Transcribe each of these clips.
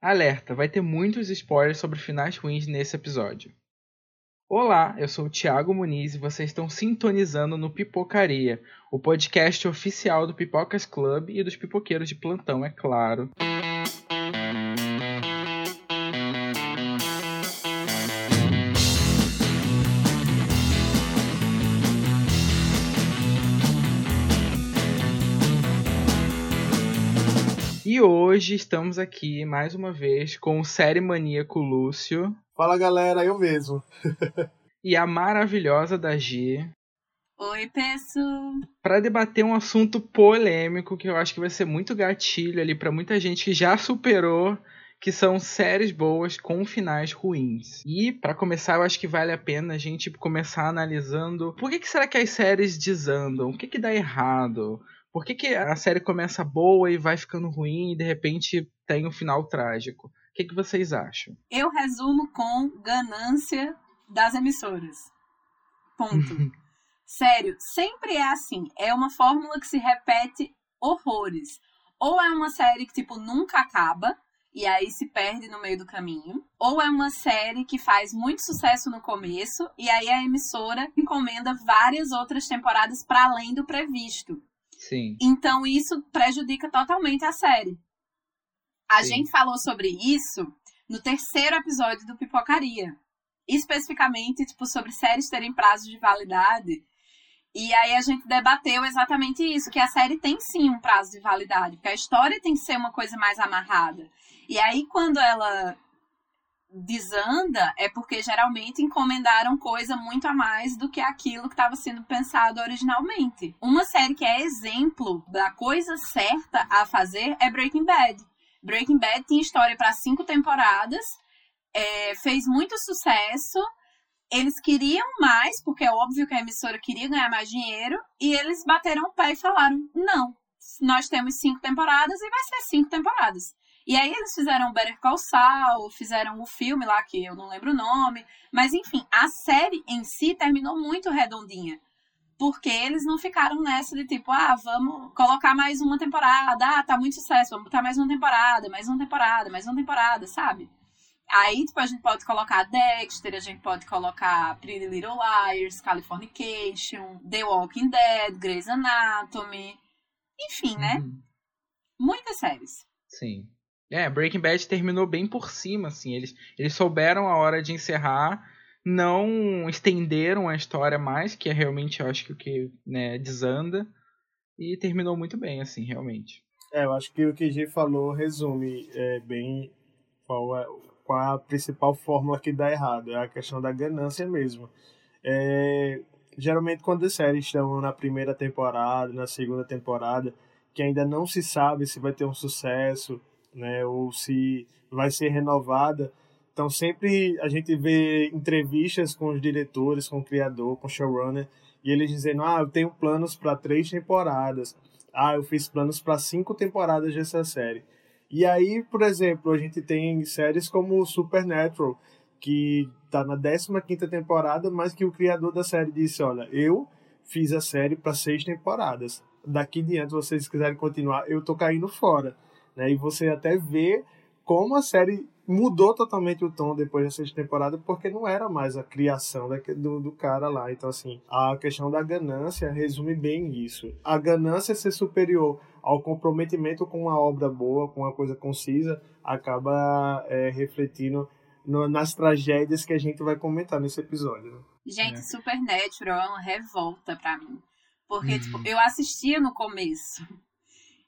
Alerta, vai ter muitos spoilers sobre finais ruins nesse episódio. Olá, eu sou o Thiago Muniz e vocês estão sintonizando no Pipocaria, o podcast oficial do Pipocas Club e dos pipoqueiros de plantão, é claro. E hoje estamos aqui mais uma vez com o série maníaco Lúcio. Fala galera, eu mesmo. e a maravilhosa da G. Oi, pessoal. Para debater um assunto polêmico que eu acho que vai ser muito gatilho ali para muita gente que já superou que são séries boas com finais ruins. E para começar, eu acho que vale a pena a gente começar analisando por que, que será que as séries desandam? O que que dá errado? Por que, que a série começa boa e vai ficando ruim e de repente tem um final trágico? O que, que vocês acham? Eu resumo com ganância das emissoras. Ponto. Sério, sempre é assim. É uma fórmula que se repete horrores. Ou é uma série que, tipo, nunca acaba, e aí se perde no meio do caminho. Ou é uma série que faz muito sucesso no começo, e aí a emissora encomenda várias outras temporadas para além do previsto. Sim. Então isso prejudica totalmente a série. A Sim. gente falou sobre isso no terceiro episódio do Pipocaria. Especificamente, tipo, sobre séries terem prazo de validade. E aí a gente debateu exatamente isso, que a série tem sim um prazo de validade, porque a história tem que ser uma coisa mais amarrada. E aí quando ela desanda é porque geralmente encomendaram coisa muito a mais do que aquilo que estava sendo pensado originalmente. Uma série que é exemplo da coisa certa a fazer é Breaking Bad. Breaking Bad tinha história para cinco temporadas, é, fez muito sucesso. Eles queriam mais, porque é óbvio que a emissora queria ganhar mais dinheiro, e eles bateram o pé e falaram: não, nós temos cinco temporadas e vai ser cinco temporadas. E aí eles fizeram Better Call Saul, fizeram o filme lá que eu não lembro o nome, mas enfim, a série em si terminou muito redondinha. Porque eles não ficaram nessa de tipo, ah, vamos colocar mais uma temporada, ah, tá muito sucesso, vamos botar mais uma temporada, mais uma temporada, mais uma temporada, sabe? Aí, tipo, a gente pode colocar Dexter, a gente pode colocar Pretty Little Liars, Californication, The Walking Dead, Grey's Anatomy, enfim, né? Uhum. Muitas séries. Sim. É, Breaking Bad terminou bem por cima, assim. Eles, eles souberam a hora de encerrar, não estenderam a história mais, que é realmente, eu acho que o que né, desanda. E terminou muito bem, assim, realmente. É, eu acho que o que G falou resume é, bem qual é, qual é a principal fórmula que dá errado. É a questão da ganância mesmo. É, geralmente, quando as séries estão na primeira temporada, na segunda temporada, que ainda não se sabe se vai ter um sucesso né, ou se vai ser renovada. Então sempre a gente vê entrevistas com os diretores, com o criador, com o showrunner, e eles dizendo: "Ah, eu tenho planos para três temporadas. Ah, eu fiz planos para cinco temporadas dessa série". E aí, por exemplo, a gente tem séries como Supernatural, que está na 15 temporada, mas que o criador da série disse: Olha, eu fiz a série para seis temporadas. Daqui em diante, vocês quiserem continuar, eu tô caindo fora. Né? E você até vê como a série mudou totalmente o tom depois da sexta temporada, porque não era mais a criação do, do cara lá. Então, assim, a questão da ganância resume bem isso. A ganância ser superior ao comprometimento com uma obra boa, com uma coisa concisa, acaba é, refletindo no, nas tragédias que a gente vai comentar nesse episódio. Né? Gente, é. Supernatural é uma revolta pra mim. Porque, uhum. tipo, eu assistia no começo.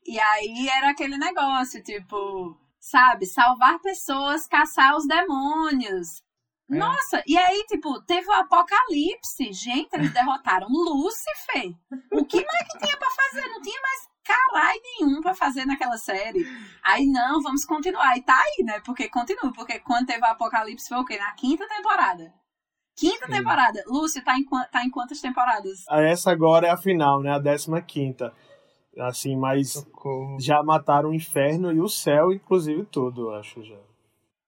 E aí era aquele negócio, tipo, sabe, salvar pessoas, caçar os demônios. É. Nossa, e aí, tipo, teve o apocalipse. Gente, eles derrotaram Lúcifer. O que mais que tinha para fazer? Não tinha mais caralho nenhum para fazer naquela série. Aí, não, vamos continuar. E tá aí, né? Porque continua. Porque quando teve o apocalipse foi o quê? Na quinta temporada. Quinta temporada. Lúcio, tá em, tá em quantas temporadas? Essa agora é a final, né? A décima quinta. Assim, mas Socorro. já mataram o inferno e o céu, inclusive, todo, eu acho já.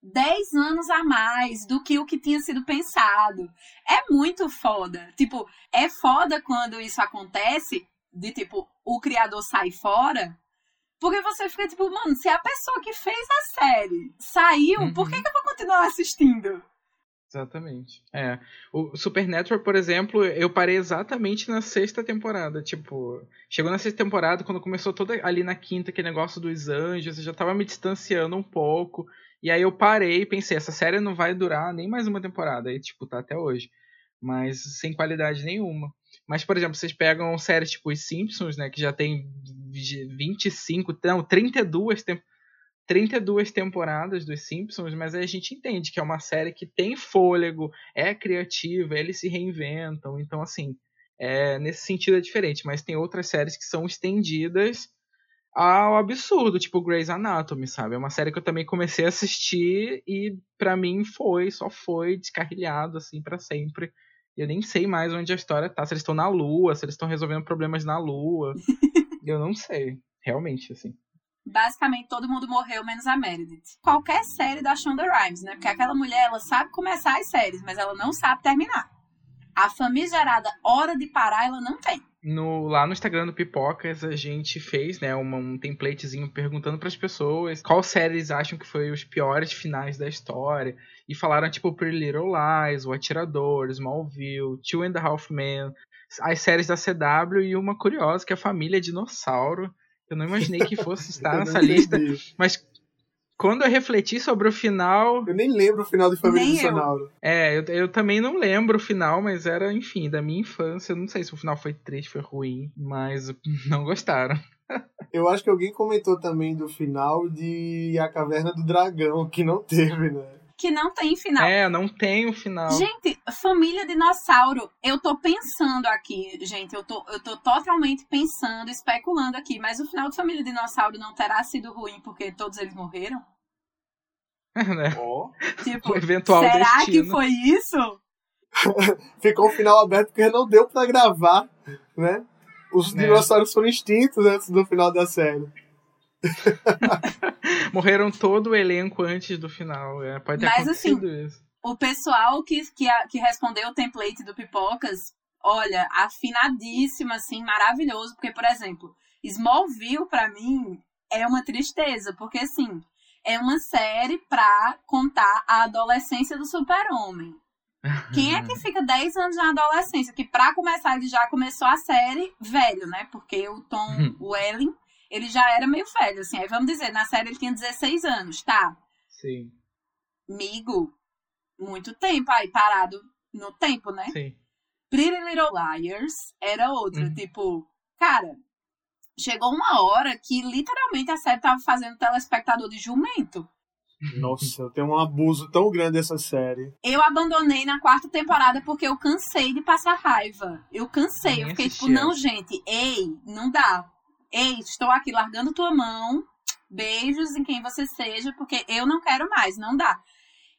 Dez anos a mais do que o que tinha sido pensado. É muito foda. Tipo, é foda quando isso acontece, de tipo, o criador sai fora, Porque você fica tipo, mano, se a pessoa que fez a série saiu, uhum. por que, que eu vou continuar assistindo? Exatamente. É. O Supernatural, por exemplo, eu parei exatamente na sexta temporada. Tipo, chegou na sexta temporada, quando começou toda ali na quinta, aquele negócio dos anjos, eu já tava me distanciando um pouco. E aí eu parei e pensei, essa série não vai durar nem mais uma temporada. E, tipo, tá até hoje. Mas sem qualidade nenhuma. Mas, por exemplo, vocês pegam séries tipo Os Simpsons, né? Que já tem 25, não, 32 temporadas 32 temporadas dos Simpsons, mas aí a gente entende que é uma série que tem fôlego, é criativa, eles se reinventam. Então, assim, é, nesse sentido é diferente. Mas tem outras séries que são estendidas ao absurdo, tipo Grey's Anatomy, sabe? É uma série que eu também comecei a assistir e para mim foi, só foi descarrilhado, assim, para sempre. E eu nem sei mais onde a história tá. Se eles estão na Lua, se eles estão resolvendo problemas na Lua. eu não sei. Realmente, assim basicamente todo mundo morreu, menos a Meredith. Qualquer série da Shonda Rhimes, né? Porque aquela mulher, ela sabe começar as séries, mas ela não sabe terminar. A famigerada hora de parar, ela não tem. No, lá no Instagram do Pipocas, a gente fez né, uma, um templatezinho perguntando para as pessoas qual séries acham que foi os piores finais da história. E falaram, tipo, Pretty Little Lies, O Atirador, Smallville, Two and a Half Men, as séries da CW e uma curiosa, que é a Família Dinossauro eu não imaginei que fosse estar nessa lista. Mas quando eu refleti sobre o final. Eu nem lembro o final de Família Dinossauro. É, eu, eu também não lembro o final, mas era, enfim, da minha infância. Eu não sei se o final foi triste, foi ruim, mas não gostaram. eu acho que alguém comentou também do final de A Caverna do Dragão, que não teve, né? Que não tem final. É, não tem o final. Gente, família dinossauro, eu tô pensando aqui, gente, eu tô, eu tô totalmente pensando, especulando aqui, mas o final de família dinossauro não terá sido ruim porque todos eles morreram? É, né? Oh. Tipo, o eventual será destino. que foi isso? Ficou o final aberto porque não deu para gravar, né? Os é. dinossauros foram extintos antes do final da série. Morreram todo o elenco antes do final. É, pode ter Mas, assim, acontecido assim, isso. O pessoal que, que, que respondeu o template do Pipocas, olha, afinadíssimo, assim, maravilhoso. Porque, por exemplo, Smallville, para mim, é uma tristeza. Porque, assim, é uma série pra contar a adolescência do super-homem. Quem é que fica 10 anos na adolescência? Que pra começar, ele já começou a série velho, né? Porque o Tom Welling ele já era meio velho, assim. Aí vamos dizer, na série ele tinha 16 anos, tá? Sim. Migo, muito tempo aí, parado no tempo, né? Sim. Pretty Little Liars era outra, uhum. tipo, cara, chegou uma hora que literalmente a série tava fazendo telespectador de jumento. Nossa, tem um abuso tão grande dessa série. Eu abandonei na quarta temporada porque eu cansei de passar raiva. Eu cansei. Eu fiquei tipo, não, gente, ei, não dá. Ei, estou aqui largando tua mão. Beijos em quem você seja, porque eu não quero mais, não dá.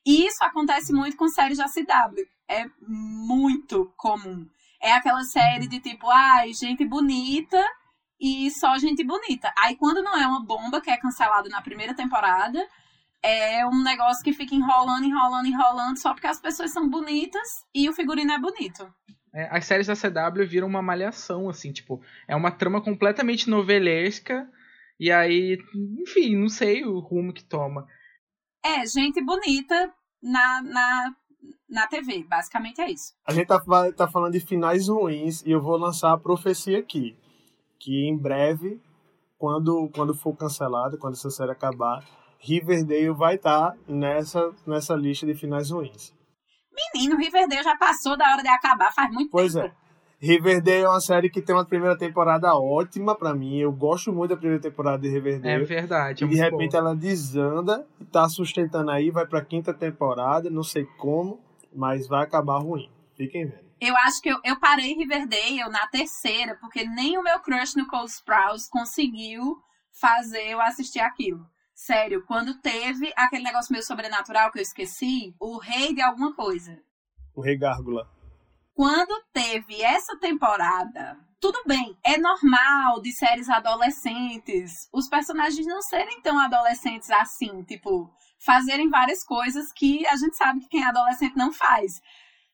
E isso acontece muito com séries da CW. É muito comum. É aquela série de tipo, ai, ah, gente bonita e só gente bonita. Aí quando não é uma bomba que é cancelada na primeira temporada, é um negócio que fica enrolando, enrolando, enrolando só porque as pessoas são bonitas e o figurino é bonito. É, as séries da CW viram uma malhação, assim, tipo, é uma trama completamente novelesca, e aí, enfim, não sei o rumo que toma. É, gente bonita na, na, na TV, basicamente é isso. A gente tá, tá falando de finais ruins, e eu vou lançar a profecia aqui, que em breve, quando, quando for cancelada, quando essa série acabar, Riverdale vai estar tá nessa, nessa lista de finais ruins. Menino, Riverdale já passou da hora de acabar faz muito pois tempo. Pois é. Riverdale é uma série que tem uma primeira temporada ótima para mim. Eu gosto muito da primeira temporada de Riverdale. É verdade. É e de repente bom. ela desanda e tá sustentando aí, vai pra quinta temporada, não sei como, mas vai acabar ruim. Fiquem vendo. Eu acho que eu, eu parei Riverdale na terceira, porque nem o meu crush no Cole Sprouse conseguiu fazer eu assistir aquilo. Sério, quando teve aquele negócio meio sobrenatural que eu esqueci, o rei de alguma coisa. O rei Gárgula. Quando teve essa temporada, tudo bem, é normal de séries adolescentes os personagens não serem tão adolescentes assim, tipo, fazerem várias coisas que a gente sabe que quem é adolescente não faz.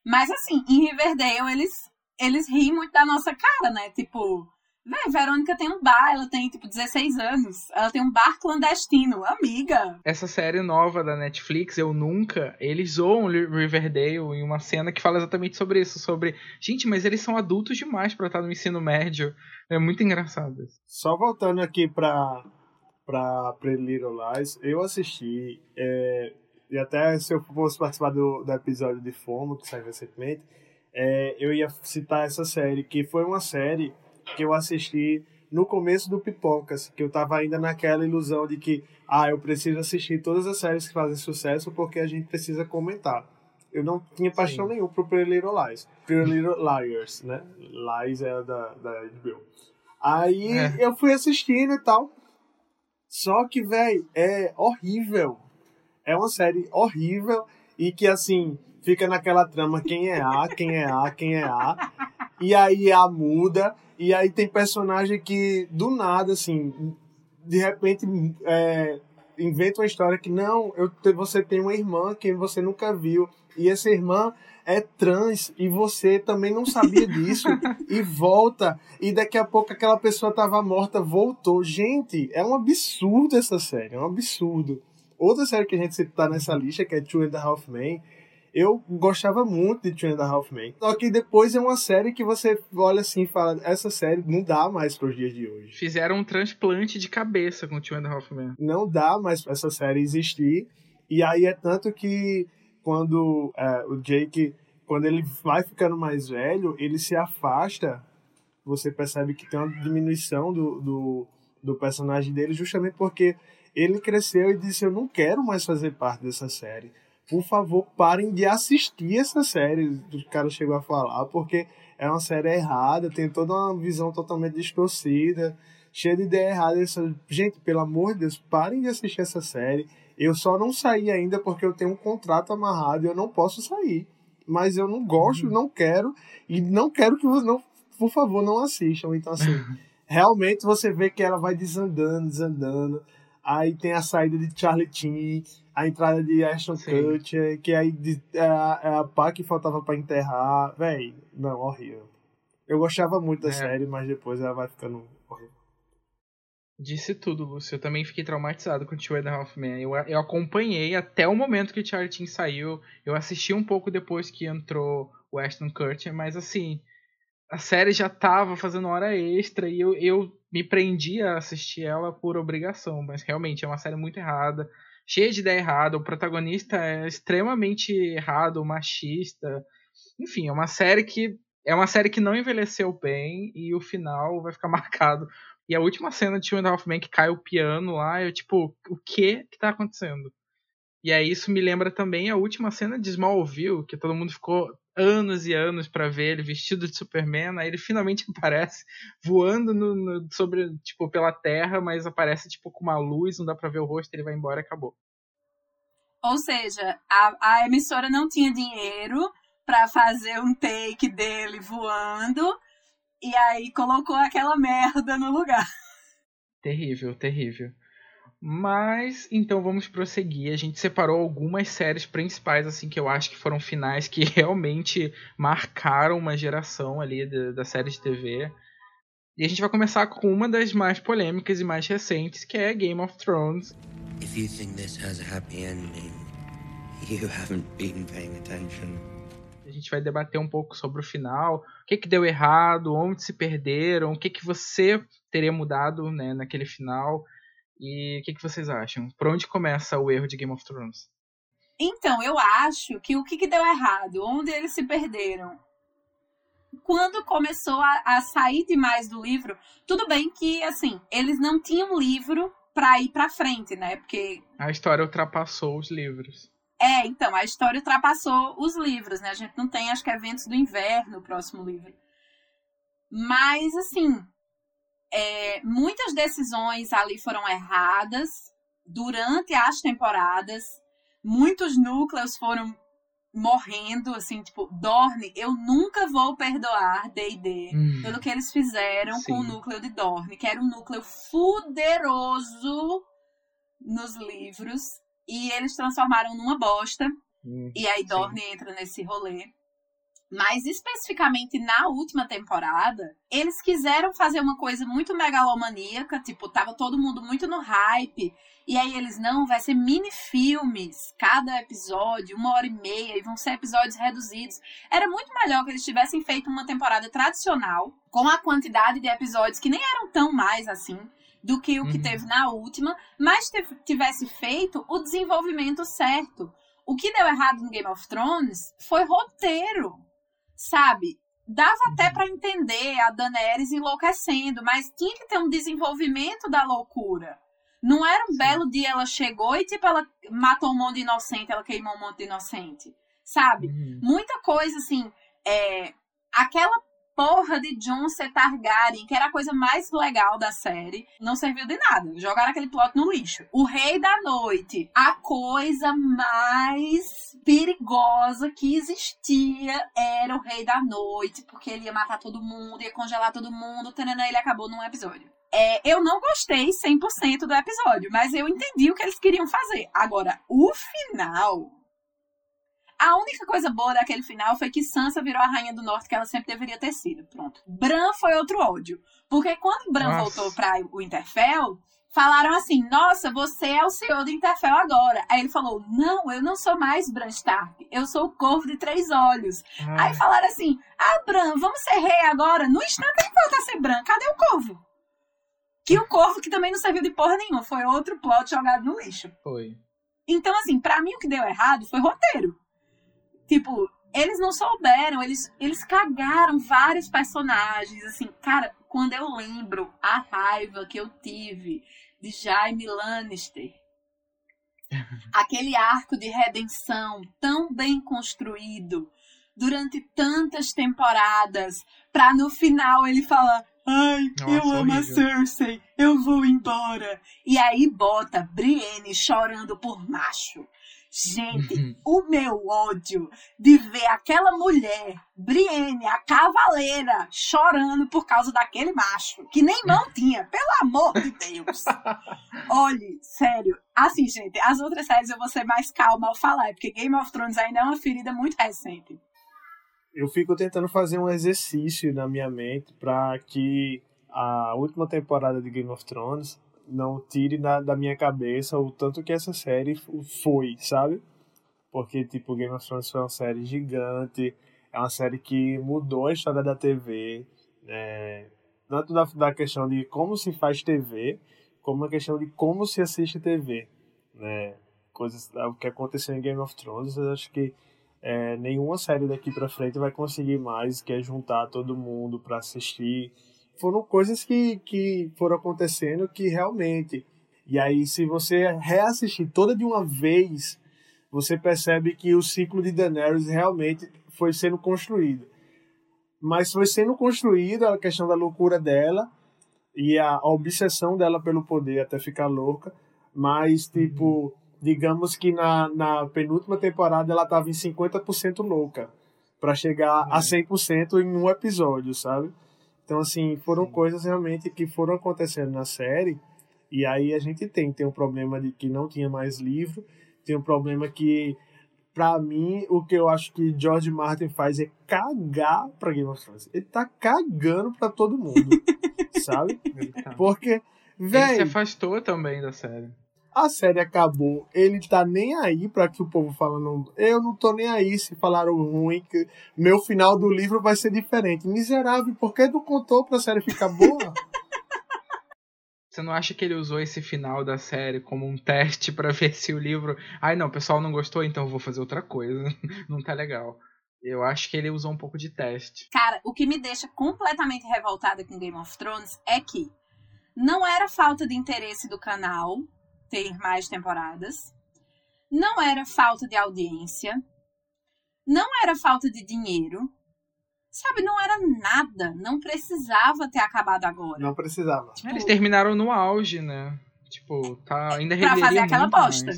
Mas assim, em Riverdale eles eles riem muito da nossa cara, né? Tipo, Véi, Verônica tem um bar, ela tem tipo 16 anos. Ela tem um bar clandestino, amiga. Essa série nova da Netflix, Eu Nunca, eles zoam Riverdale em uma cena que fala exatamente sobre isso, sobre, gente, mas eles são adultos demais para estar no ensino médio. É muito engraçado. Só voltando aqui pra pra Pretty Little Lies, eu assisti é, e até se eu fosse participar do, do episódio de Fomo, que saiu recentemente, é, eu ia citar essa série, que foi uma série que eu assisti no começo do Pipocas, que eu tava ainda naquela ilusão de que, ah, eu preciso assistir todas as séries que fazem sucesso porque a gente precisa comentar. Eu não tinha paixão Sim. nenhuma pro Pretty Little Lies. Pretty Little Liars, né? Lies é da, da HBO. Aí é. eu fui assistindo e tal. Só que, velho, é horrível. É uma série horrível e que, assim, fica naquela trama quem é A, quem é A, quem é A. E aí A muda e aí tem personagem que, do nada, assim, de repente é, inventa uma história que, não, eu, você tem uma irmã que você nunca viu. E essa irmã é trans e você também não sabia disso e volta e daqui a pouco aquela pessoa estava morta voltou gente é um absurdo essa série é um absurdo outra série que a gente está nessa lista que é Two and a Half Men eu gostava muito de Two and a Half Men. Só que depois é uma série que você olha assim e fala, essa série não dá mais para os dias de hoje. Fizeram um transplante de cabeça com Two and a Half Men. Não dá mais pra essa série existir. E aí é tanto que quando é, o Jake, quando ele vai ficando mais velho, ele se afasta, você percebe que tem uma diminuição do, do, do personagem dele justamente porque ele cresceu e disse, eu não quero mais fazer parte dessa série por favor, parem de assistir essa série, o cara chegou a falar, porque é uma série errada, tem toda uma visão totalmente distorcida, cheia de ideia errada. Gente, pelo amor de Deus, parem de assistir essa série. Eu só não saí ainda porque eu tenho um contrato amarrado e eu não posso sair. Mas eu não gosto, uhum. não quero, e não quero que vocês, não, por favor, não assistam. Então, assim, realmente você vê que ela vai desandando, desandando. Aí tem a saída de Charlie Chin, a entrada de Ashton Kutcher, que aí é a, é a pá que faltava para enterrar. Véi, não, horrível. Eu gostava muito da é. série, mas depois ela vai ficando horrível. Disse tudo, Lúcio. Eu também fiquei traumatizado com Two and a Half Men. Eu, eu acompanhei até o momento que o Charlie Chin saiu. Eu assisti um pouco depois que entrou o Ashton Kutcher, mas assim, a série já tava fazendo hora extra e eu, eu me prendi a assistir ela por obrigação, mas realmente é uma série muito errada, cheia de ideia errada, o protagonista é extremamente errado, machista. Enfim, é uma série que é uma série que não envelheceu bem e o final vai ficar marcado. E a última cena de Two and a que cai o piano lá, eu tipo, o que que tá acontecendo? E aí isso me lembra também a última cena de Smallville, que todo mundo ficou anos e anos para ver ele vestido de Superman, aí ele finalmente aparece voando no, no, sobre, tipo, pela terra, mas aparece tipo com uma luz, não dá para ver o rosto, ele vai embora e acabou. Ou seja, a, a emissora não tinha dinheiro para fazer um take dele voando e aí colocou aquela merda no lugar. Terrível, terrível. Mas então vamos prosseguir. A gente separou algumas séries principais assim que eu acho que foram finais que realmente marcaram uma geração ali da, da série de TV. E a gente vai começar com uma das mais polêmicas e mais recentes, que é Game of Thrones. If you think this has a happy ending, you haven't been paying attention. A gente vai debater um pouco sobre o final, o que, que deu errado, onde se perderam, o que, que você teria mudado né, naquele final. E o que, que vocês acham? Por onde começa o erro de Game of Thrones? Então, eu acho que o que, que deu errado? Onde eles se perderam? Quando começou a, a sair demais do livro, tudo bem que, assim, eles não tinham livro para ir para frente, né? Porque. A história ultrapassou os livros. É, então, a história ultrapassou os livros, né? A gente não tem, acho que, eventos do inverno, o próximo livro. Mas, assim, é, muitas decisões ali foram erradas durante as temporadas. Muitos núcleos foram morrendo, assim, tipo, Dorne, eu nunca vou perdoar D&D hum. pelo que eles fizeram Sim. com o núcleo de Dorne, que era um núcleo fuderoso nos livros, e eles transformaram numa bosta, hum. e aí Dorne Sim. entra nesse rolê. Mas especificamente na última temporada, eles quiseram fazer uma coisa muito megalomaníaca, tipo, tava todo mundo muito no hype. E aí eles, não, vai ser mini filmes, cada episódio, uma hora e meia, e vão ser episódios reduzidos. Era muito melhor que eles tivessem feito uma temporada tradicional, com a quantidade de episódios que nem eram tão mais assim do que o que uhum. teve na última, mas tivesse feito o desenvolvimento certo. O que deu errado no Game of Thrones foi roteiro sabe? Dava até para entender a Daenerys enlouquecendo, mas tinha que ter um desenvolvimento da loucura. Não era um belo dia ela chegou e tipo ela matou um monte de inocente, ela queimou um monte de inocente, sabe? Uhum. Muita coisa assim, é, aquela porra de ser Targaryen, que era a coisa mais legal da série, não serviu de nada. Jogaram aquele plot no lixo. O Rei da Noite, a coisa mais perigosa que existia era o Rei da Noite, porque ele ia matar todo mundo, ia congelar todo mundo, tanana, ele acabou num episódio. É, eu não gostei 100% do episódio, mas eu entendi o que eles queriam fazer. Agora, o final a única coisa boa daquele final foi que Sansa virou a rainha do norte que ela sempre deveria ter sido. Pronto. Bran foi outro ódio. Porque quando Bran Nossa. voltou para o Interfell, falaram assim: Nossa, você é o senhor do Interfell agora. Aí ele falou: Não, eu não sou mais Bran Stark. Eu sou o corvo de três olhos. Ah. Aí falaram assim: Ah, Bran, vamos ser rei agora? No instante ele volta a ser Bran. Cadê o corvo? Que o corvo que também não serviu de porra nenhuma. Foi outro plot jogado no lixo. Foi. Então, assim, para mim o que deu errado foi roteiro. Tipo, eles não souberam, eles, eles cagaram vários personagens. Assim, cara, quando eu lembro a raiva que eu tive de Jaime Lannister, aquele arco de redenção tão bem construído durante tantas temporadas, pra no final ele falar. Ai, Nossa, eu amo horrível. a Cersei, eu vou embora. E aí bota Brienne chorando por macho. Gente, uhum. o meu ódio de ver aquela mulher, Brienne, a cavaleira, chorando por causa daquele macho, que nem mão tinha, pelo amor de Deus. Olhe, sério. Assim, gente, as outras séries eu vou ser mais calma ao falar, porque Game of Thrones ainda é uma ferida muito recente. Eu fico tentando fazer um exercício na minha mente para que a última temporada de Game of Thrones não tire da, da minha cabeça o tanto que essa série foi, sabe? Porque, tipo, Game of Thrones foi uma série gigante, é uma série que mudou a história da TV, né? tanto da, da questão de como se faz TV, como a questão de como se assiste TV, né? Coisas, o que aconteceu em Game of Thrones, eu acho que é, nenhuma série daqui para frente vai conseguir mais, que é juntar todo mundo para assistir, foram coisas que, que foram acontecendo que realmente. E aí, se você reassistir toda de uma vez, você percebe que o ciclo de Daenerys realmente foi sendo construído. Mas foi sendo construída a questão da loucura dela e a, obsessão dela pelo poder até ficar louca. Mas, tipo, digamos que na, na penúltima temporada ela estava em 50% louca para chegar a 100% uhum. em um episódio, sabe? Então, assim, foram Sim. coisas realmente que foram acontecendo na série. E aí a gente tem, tem um problema de que não tinha mais livro, tem um problema que, para mim, o que eu acho que George Martin faz é cagar pra Game of Thrones. Ele tá cagando pra todo mundo, sabe? Tá. Porque, velho... Ele se afastou também da série a série acabou, ele tá nem aí para que o povo falando, eu não tô nem aí se falaram ruim, que meu final do livro vai ser diferente. Miserável, por que não contou pra série ficar boa? Você não acha que ele usou esse final da série como um teste para ver se o livro. Ai não, o pessoal não gostou, então eu vou fazer outra coisa. não tá legal. Eu acho que ele usou um pouco de teste. Cara, o que me deixa completamente revoltada com Game of Thrones é que não era falta de interesse do canal, ter mais temporadas. Não era falta de audiência. Não era falta de dinheiro. Sabe, não era nada. Não precisava ter acabado agora. Não precisava. Tipo, Eles terminaram no auge, né? Tipo, tá ainda Pra fazer aquela bosta.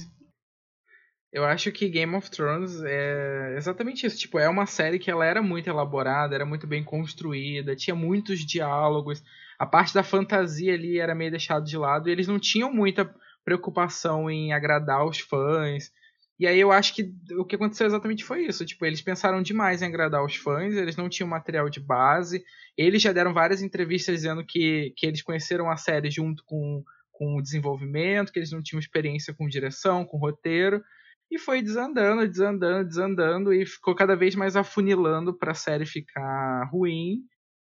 Eu acho que Game of Thrones é exatamente isso. Tipo, é uma série que ela era muito elaborada, era muito bem construída, tinha muitos diálogos. A parte da fantasia ali era meio deixada de lado e eles não tinham muita preocupação em agradar os fãs. E aí eu acho que o que aconteceu exatamente foi isso. Tipo, eles pensaram demais em agradar os fãs, eles não tinham material de base. Eles já deram várias entrevistas dizendo que, que eles conheceram a série junto com, com o desenvolvimento, que eles não tinham experiência com direção, com roteiro. E foi desandando, desandando, desandando e ficou cada vez mais afunilando para a série ficar ruim.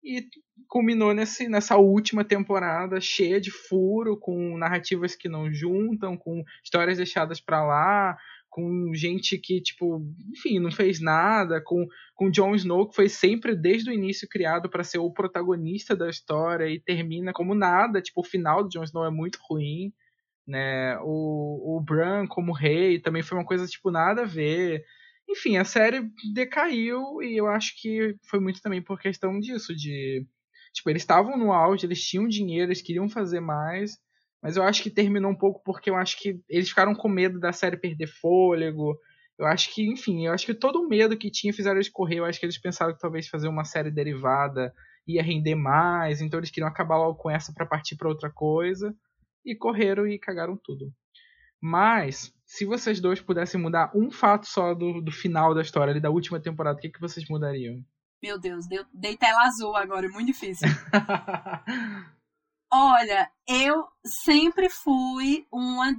E culminou nesse, nessa última temporada cheia de furo, com narrativas que não juntam, com histórias deixadas para lá, com gente que, tipo, enfim, não fez nada, com, com Jon Snow, que foi sempre, desde o início, criado para ser o protagonista da história e termina como nada, tipo, o final do Jon Snow é muito ruim, né, o, o Bran como rei também foi uma coisa, tipo, nada a ver, enfim, a série decaiu e eu acho que foi muito também por questão disso, de, tipo, eles estavam no auge, eles tinham dinheiro, eles queriam fazer mais, mas eu acho que terminou um pouco porque eu acho que eles ficaram com medo da série perder fôlego. Eu acho que, enfim, eu acho que todo o medo que tinha fizeram eles correr. Eu acho que eles pensaram que talvez fazer uma série derivada ia render mais, então eles queriam acabar logo com essa para partir para outra coisa. E correram e cagaram tudo. Mas, se vocês dois pudessem mudar um fato só do, do final da história, ali, da última temporada, o que, que vocês mudariam? Meu Deus, deu, dei tela azul agora, é muito difícil. Olha, eu sempre fui uma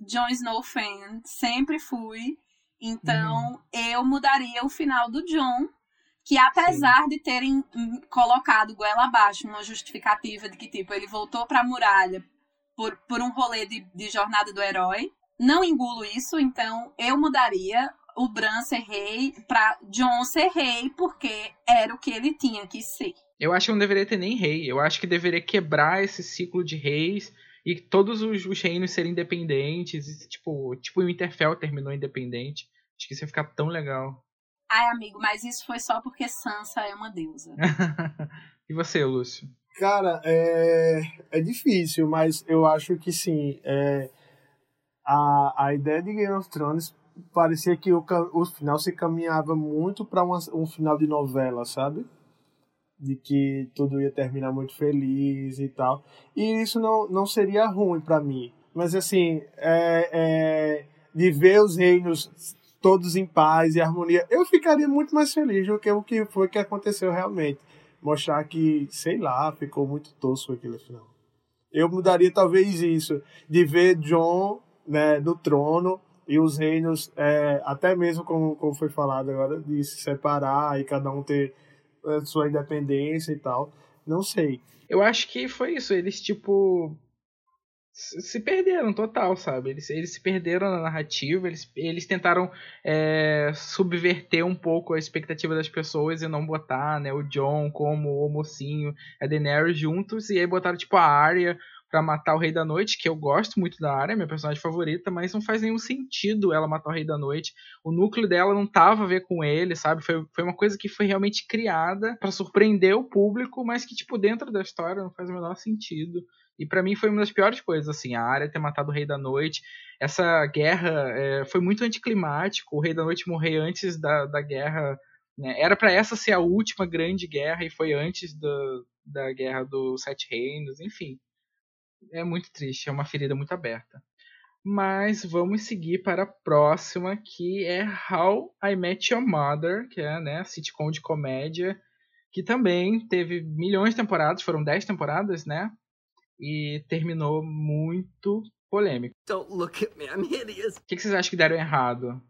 Jon Snow fan, sempre fui. Então, uhum. eu mudaria o final do Jon, que apesar Sim. de terem colocado goela abaixo uma justificativa de que, tipo, ele voltou pra muralha por, por um rolê de, de jornada do herói, não engulo isso, então eu mudaria o Bran ser rei pra Jon ser rei, porque era o que ele tinha que ser. Eu acho que não deveria ter nem rei. Eu acho que deveria quebrar esse ciclo de reis e todos os, os reinos serem independentes. E, tipo, tipo o Winterfell terminou independente. Acho que isso ia ficar tão legal. Ai, amigo, mas isso foi só porque Sansa é uma deusa. e você, Lúcio? Cara, é, é difícil, mas eu acho que sim. É, a, a ideia de Game of Thrones parecia que o, o final se caminhava muito para um final de novela, sabe? de que tudo ia terminar muito feliz e tal. E isso não, não seria ruim para mim. Mas assim, é, é, de ver os reinos todos em paz e harmonia, eu ficaria muito mais feliz do que o que foi que aconteceu realmente. Mostrar que, sei lá, ficou muito tosco aquele final. Eu mudaria talvez isso, de ver John né, no trono e os reinos, é, até mesmo como, como foi falado agora, de se separar e cada um ter sua independência e tal. Não sei. Eu acho que foi isso. Eles, tipo. Se perderam total, sabe? Eles, eles se perderam na narrativa, eles, eles tentaram é, subverter um pouco a expectativa das pessoas e não botar né, o John como o mocinho, a Daenerys juntos, e aí botaram tipo a Arya para matar o Rei da Noite, que eu gosto muito da área, minha personagem favorita, mas não faz nenhum sentido ela matar o Rei da Noite. O núcleo dela não tava a ver com ele, sabe? Foi, foi uma coisa que foi realmente criada para surpreender o público, mas que, tipo, dentro da história não faz o menor sentido. E para mim foi uma das piores coisas, assim, a área ter matado o Rei da Noite. Essa guerra é, foi muito anticlimático, o Rei da Noite morrer antes da, da guerra. Né? Era para essa ser a última grande guerra e foi antes do, da guerra dos Sete Reinos, enfim é muito triste, é uma ferida muito aberta. Mas vamos seguir para a próxima, que é How I Met Your Mother, que é né, sitcom de comédia, que também teve milhões de temporadas, foram 10 temporadas, né? E terminou muito polêmico. Don't look at me, I'm hideous. O que, que vocês acham que deram errado?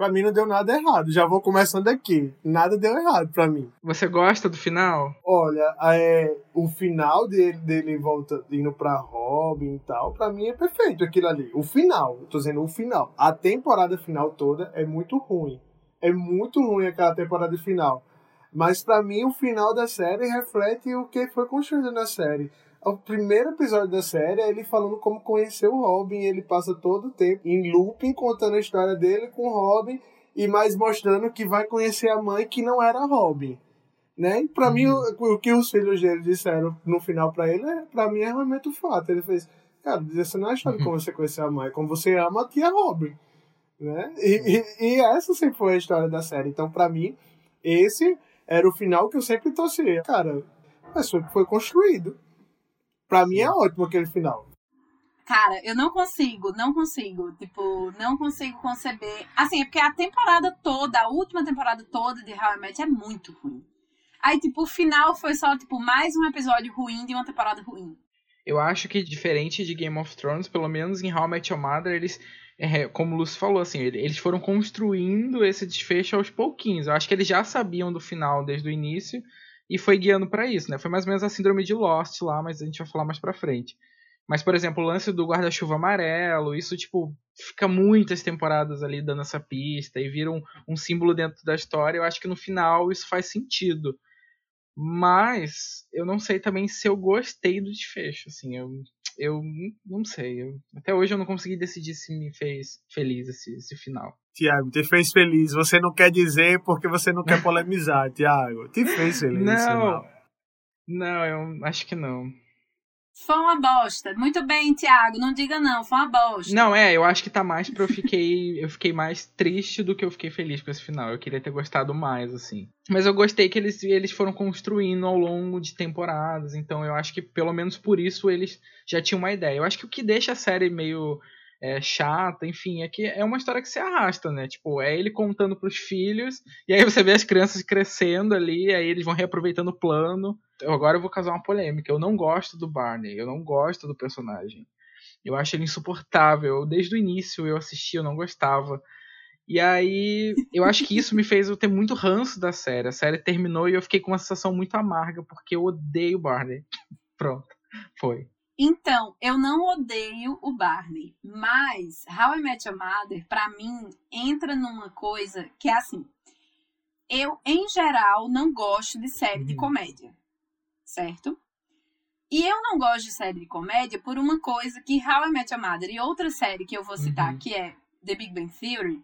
Pra mim não deu nada errado. Já vou começando aqui. Nada deu errado pra mim. Você gosta do final? Olha, é, o final dele, dele volta, indo pra Robin e tal, pra mim é perfeito aquilo ali. O final, tô dizendo o final. A temporada final toda é muito ruim. É muito ruim aquela temporada final. Mas para mim o final da série reflete o que foi construído na série o primeiro episódio da série é ele falando como conheceu o Robin. Ele passa todo o tempo em looping contando a história dele com o Robin e mais mostrando que vai conhecer a mãe que não era Robin. Né? E pra uhum. mim, o, o, que os filhos dele disseram no final pra ele, é, pra mim é realmente o fato. Ele fez, cara, essa não é a história de como você conheceu a mãe, é como você ama a tia Robin. Né? E, e, e, essa sempre foi a história da série. Então, pra mim, esse era o final que eu sempre torcia. Cara, mas foi, foi construído. Pra mim é ótimo aquele final. Cara, eu não consigo, não consigo. Tipo, não consigo conceber. Assim, é porque a temporada toda, a última temporada toda de How I Met é muito ruim. Aí, tipo, o final foi só, tipo, mais um episódio ruim de uma temporada ruim. Eu acho que, diferente de Game of Thrones, pelo menos em How I Met Your Mother, eles, é, como o Lúcio falou, assim, eles foram construindo esse desfecho aos pouquinhos. Eu acho que eles já sabiam do final desde o início e foi guiando para isso, né? Foi mais ou menos a síndrome de Lost lá, mas a gente vai falar mais pra frente. Mas, por exemplo, o lance do guarda-chuva amarelo, isso, tipo, fica muitas temporadas ali dando essa pista e vira um, um símbolo dentro da história. Eu acho que no final isso faz sentido. Mas eu não sei também se eu gostei do desfecho, assim, eu, eu não sei. Eu, até hoje eu não consegui decidir se me fez feliz esse, esse final. Tiago, te fez feliz. Você não quer dizer porque você não quer polemizar, Tiago. Te fez feliz. Não, não, eu acho que não. Foi uma bosta. Muito bem, Thiago. Não diga não, foi uma bosta. Não, é, eu acho que tá mais pra eu fiquei. eu fiquei mais triste do que eu fiquei feliz com esse final. Eu queria ter gostado mais, assim. Mas eu gostei que eles, eles foram construindo ao longo de temporadas. Então eu acho que pelo menos por isso eles já tinham uma ideia. Eu acho que o que deixa a série meio é, chata, enfim, é que é uma história que se arrasta, né? Tipo, é ele contando pros filhos, e aí você vê as crianças crescendo ali, aí eles vão reaproveitando o plano. Agora eu vou causar uma polêmica. Eu não gosto do Barney, eu não gosto do personagem. Eu acho ele insuportável. Desde o início eu assisti, eu não gostava. E aí, eu acho que isso me fez eu ter muito ranço da série. A série terminou e eu fiquei com uma sensação muito amarga, porque eu odeio o Barney. Pronto, foi. Então, eu não odeio o Barney, mas How I Met Your Mother, pra mim, entra numa coisa que é assim. Eu, em geral, não gosto de série uhum. de comédia, certo? E eu não gosto de série de comédia por uma coisa que How I Met Your Mother e outra série que eu vou citar, uhum. que é The Big Bang Theory,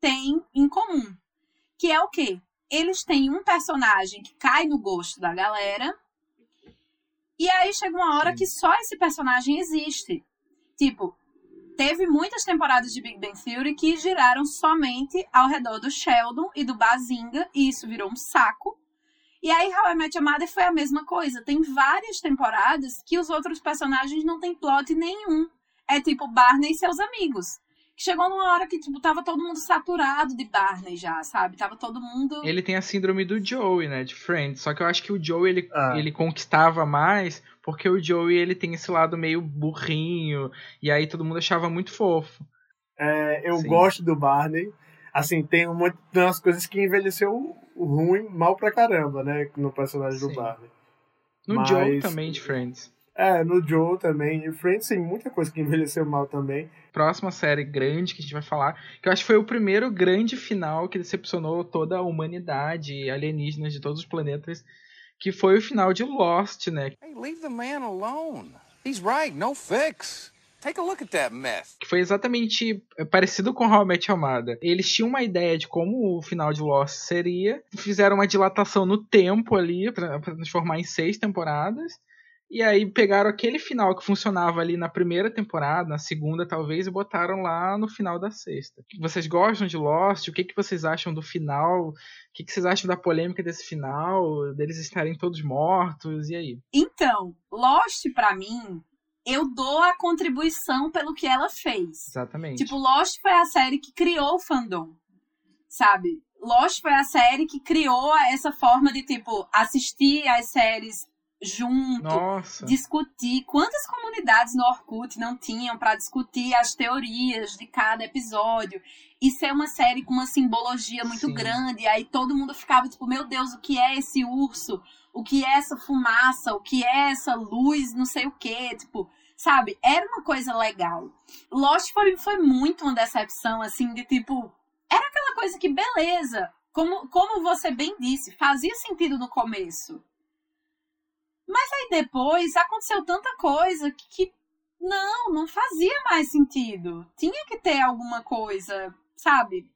tem em comum. Que é o quê? Eles têm um personagem que cai no gosto da galera e aí chega uma hora Sim. que só esse personagem existe. Tipo, teve muitas temporadas de Big Bang Theory que giraram somente ao redor do Sheldon e do Bazinga, e isso virou um saco. E aí How I Met Your Mother foi a mesma coisa. Tem várias temporadas que os outros personagens não têm plot nenhum. É tipo Barney e seus amigos chegou numa hora que, tipo, tava todo mundo saturado de Barney já, sabe? Tava todo mundo. Ele tem a síndrome do Joey, né? De Friends. Só que eu acho que o Joey, ele, ah. ele conquistava mais porque o Joey, ele tem esse lado meio burrinho. E aí todo mundo achava muito fofo. É, eu Sim. gosto do Barney. Assim, tem umas coisas que envelheceu ruim, mal pra caramba, né? No personagem Sim. do Barney. No Mas... Joe também, de Friends. É, no Joe também. E Friends tem muita coisa que envelheceu mal também. Próxima série grande que a gente vai falar, que eu acho que foi o primeiro grande final que decepcionou toda a humanidade, alienígenas de todos os planetas, que foi o final de Lost, né? Hey, leave the man alone. He's right, no fix. Take a look at that mess. Que foi exatamente parecido com How I Met Your Mother. Eles tinham uma ideia de como o final de Lost seria, fizeram uma dilatação no tempo ali para transformar em seis temporadas e aí pegaram aquele final que funcionava ali na primeira temporada, na segunda talvez, e botaram lá no final da sexta. Vocês gostam de Lost? O que, que vocês acham do final? O que, que vocês acham da polêmica desse final? Deles estarem todos mortos? E aí? Então, Lost, para mim, eu dou a contribuição pelo que ela fez. Exatamente. Tipo, Lost foi a série que criou o fandom. Sabe? Lost foi a série que criou essa forma de, tipo, assistir as séries junto, Nossa. discutir. Quantas comunidades no Orkut não tinham para discutir as teorias de cada episódio? E ser uma série com uma simbologia muito Sim. grande. Aí todo mundo ficava tipo, meu Deus, o que é esse urso? O que é essa fumaça? O que é essa luz? Não sei o que. Tipo, sabe? Era uma coisa legal. Lost foi, foi muito uma decepção, assim, de tipo. Era aquela coisa que, beleza. Como, como você bem disse, fazia sentido no começo mas aí depois aconteceu tanta coisa que, que não, não fazia mais sentido. Tinha que ter alguma coisa, sabe?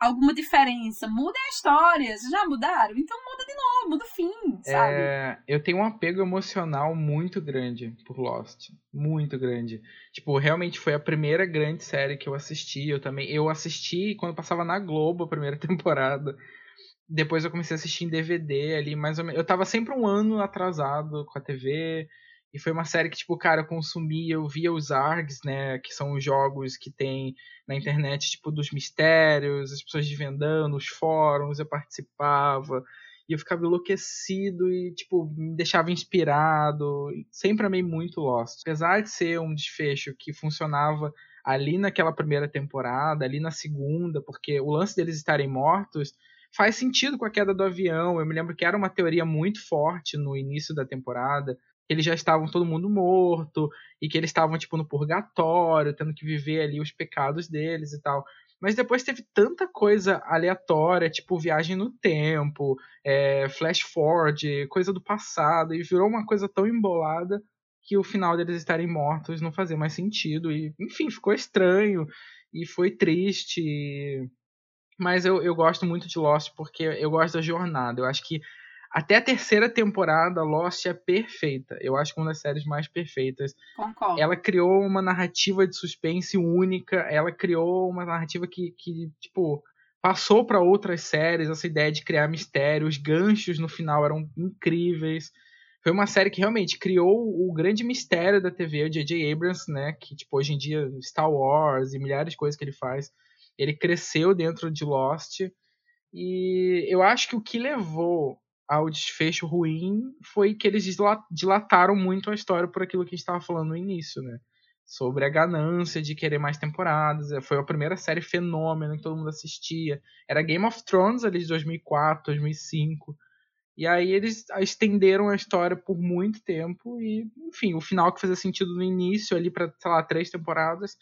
Alguma diferença. Muda a história. Vocês já mudaram? Então muda de novo, muda o fim, sabe? É, eu tenho um apego emocional muito grande por Lost. Muito grande. Tipo, realmente foi a primeira grande série que eu assisti. Eu também. Eu assisti quando passava na Globo a primeira temporada. Depois eu comecei a assistir em DVD ali, mais ou menos. Eu tava sempre um ano atrasado com a TV. E foi uma série que, tipo, cara, eu consumia, eu via os ARGs, né? Que são os jogos que tem na internet, tipo, dos mistérios, as pessoas desvendando, os fóruns, eu participava. E eu ficava enlouquecido e, tipo, me deixava inspirado. Sempre amei muito Lost. Apesar de ser um desfecho que funcionava ali naquela primeira temporada, ali na segunda, porque o lance deles estarem mortos faz sentido com a queda do avião. Eu me lembro que era uma teoria muito forte no início da temporada eles já estavam todo mundo morto e que eles estavam tipo no purgatório, tendo que viver ali os pecados deles e tal. Mas depois teve tanta coisa aleatória, tipo viagem no tempo, é, flash forward, coisa do passado, e virou uma coisa tão embolada que o final deles estarem mortos não fazia mais sentido. E, enfim, ficou estranho e foi triste. Mas eu, eu gosto muito de Lost porque eu gosto da jornada. Eu acho que até a terceira temporada, Lost é perfeita. Eu acho que é uma das séries mais perfeitas. Concordo. Ela criou uma narrativa de suspense única. Ela criou uma narrativa que, que tipo, passou para outras séries. Essa ideia de criar mistério. Os ganchos no final eram incríveis. Foi uma série que realmente criou o grande mistério da TV, o J.J. Abrams, né? Que, tipo, hoje em dia, Star Wars e milhares de coisas que ele faz. Ele cresceu dentro de Lost. E eu acho que o que levou ao desfecho ruim foi que eles dilataram muito a história por aquilo que a gente estava falando no início, né? Sobre a ganância de querer mais temporadas. Foi a primeira série fenômeno que todo mundo assistia. Era Game of Thrones ali de 2004, 2005. E aí eles estenderam a história por muito tempo e, enfim, o final que fazia sentido no início ali para, sei lá, três temporadas,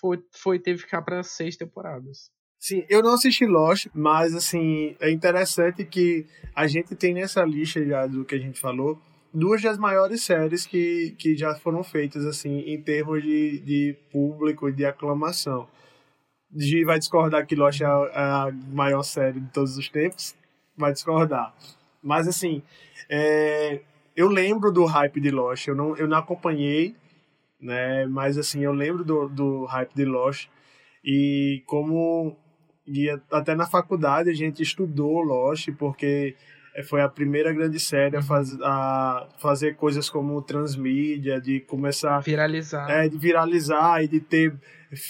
foi, foi teve que ficar para seis temporadas. Sim, eu não assisti Lost, mas assim, é interessante que a gente tem nessa lista já do que a gente falou, duas das maiores séries que, que já foram feitas assim em termos de, de público de aclamação. G vai discordar que Lost é a, é a, maior série de todos os tempos, vai discordar. Mas assim, é, eu lembro do hype de Lost, eu não, eu não acompanhei, né? Mas assim, eu lembro do, do hype de Lost e como e até na faculdade a gente estudou Lost, porque foi a primeira grande série a, faz, a fazer coisas como transmídia, de começar viralizar, é, de viralizar e de ter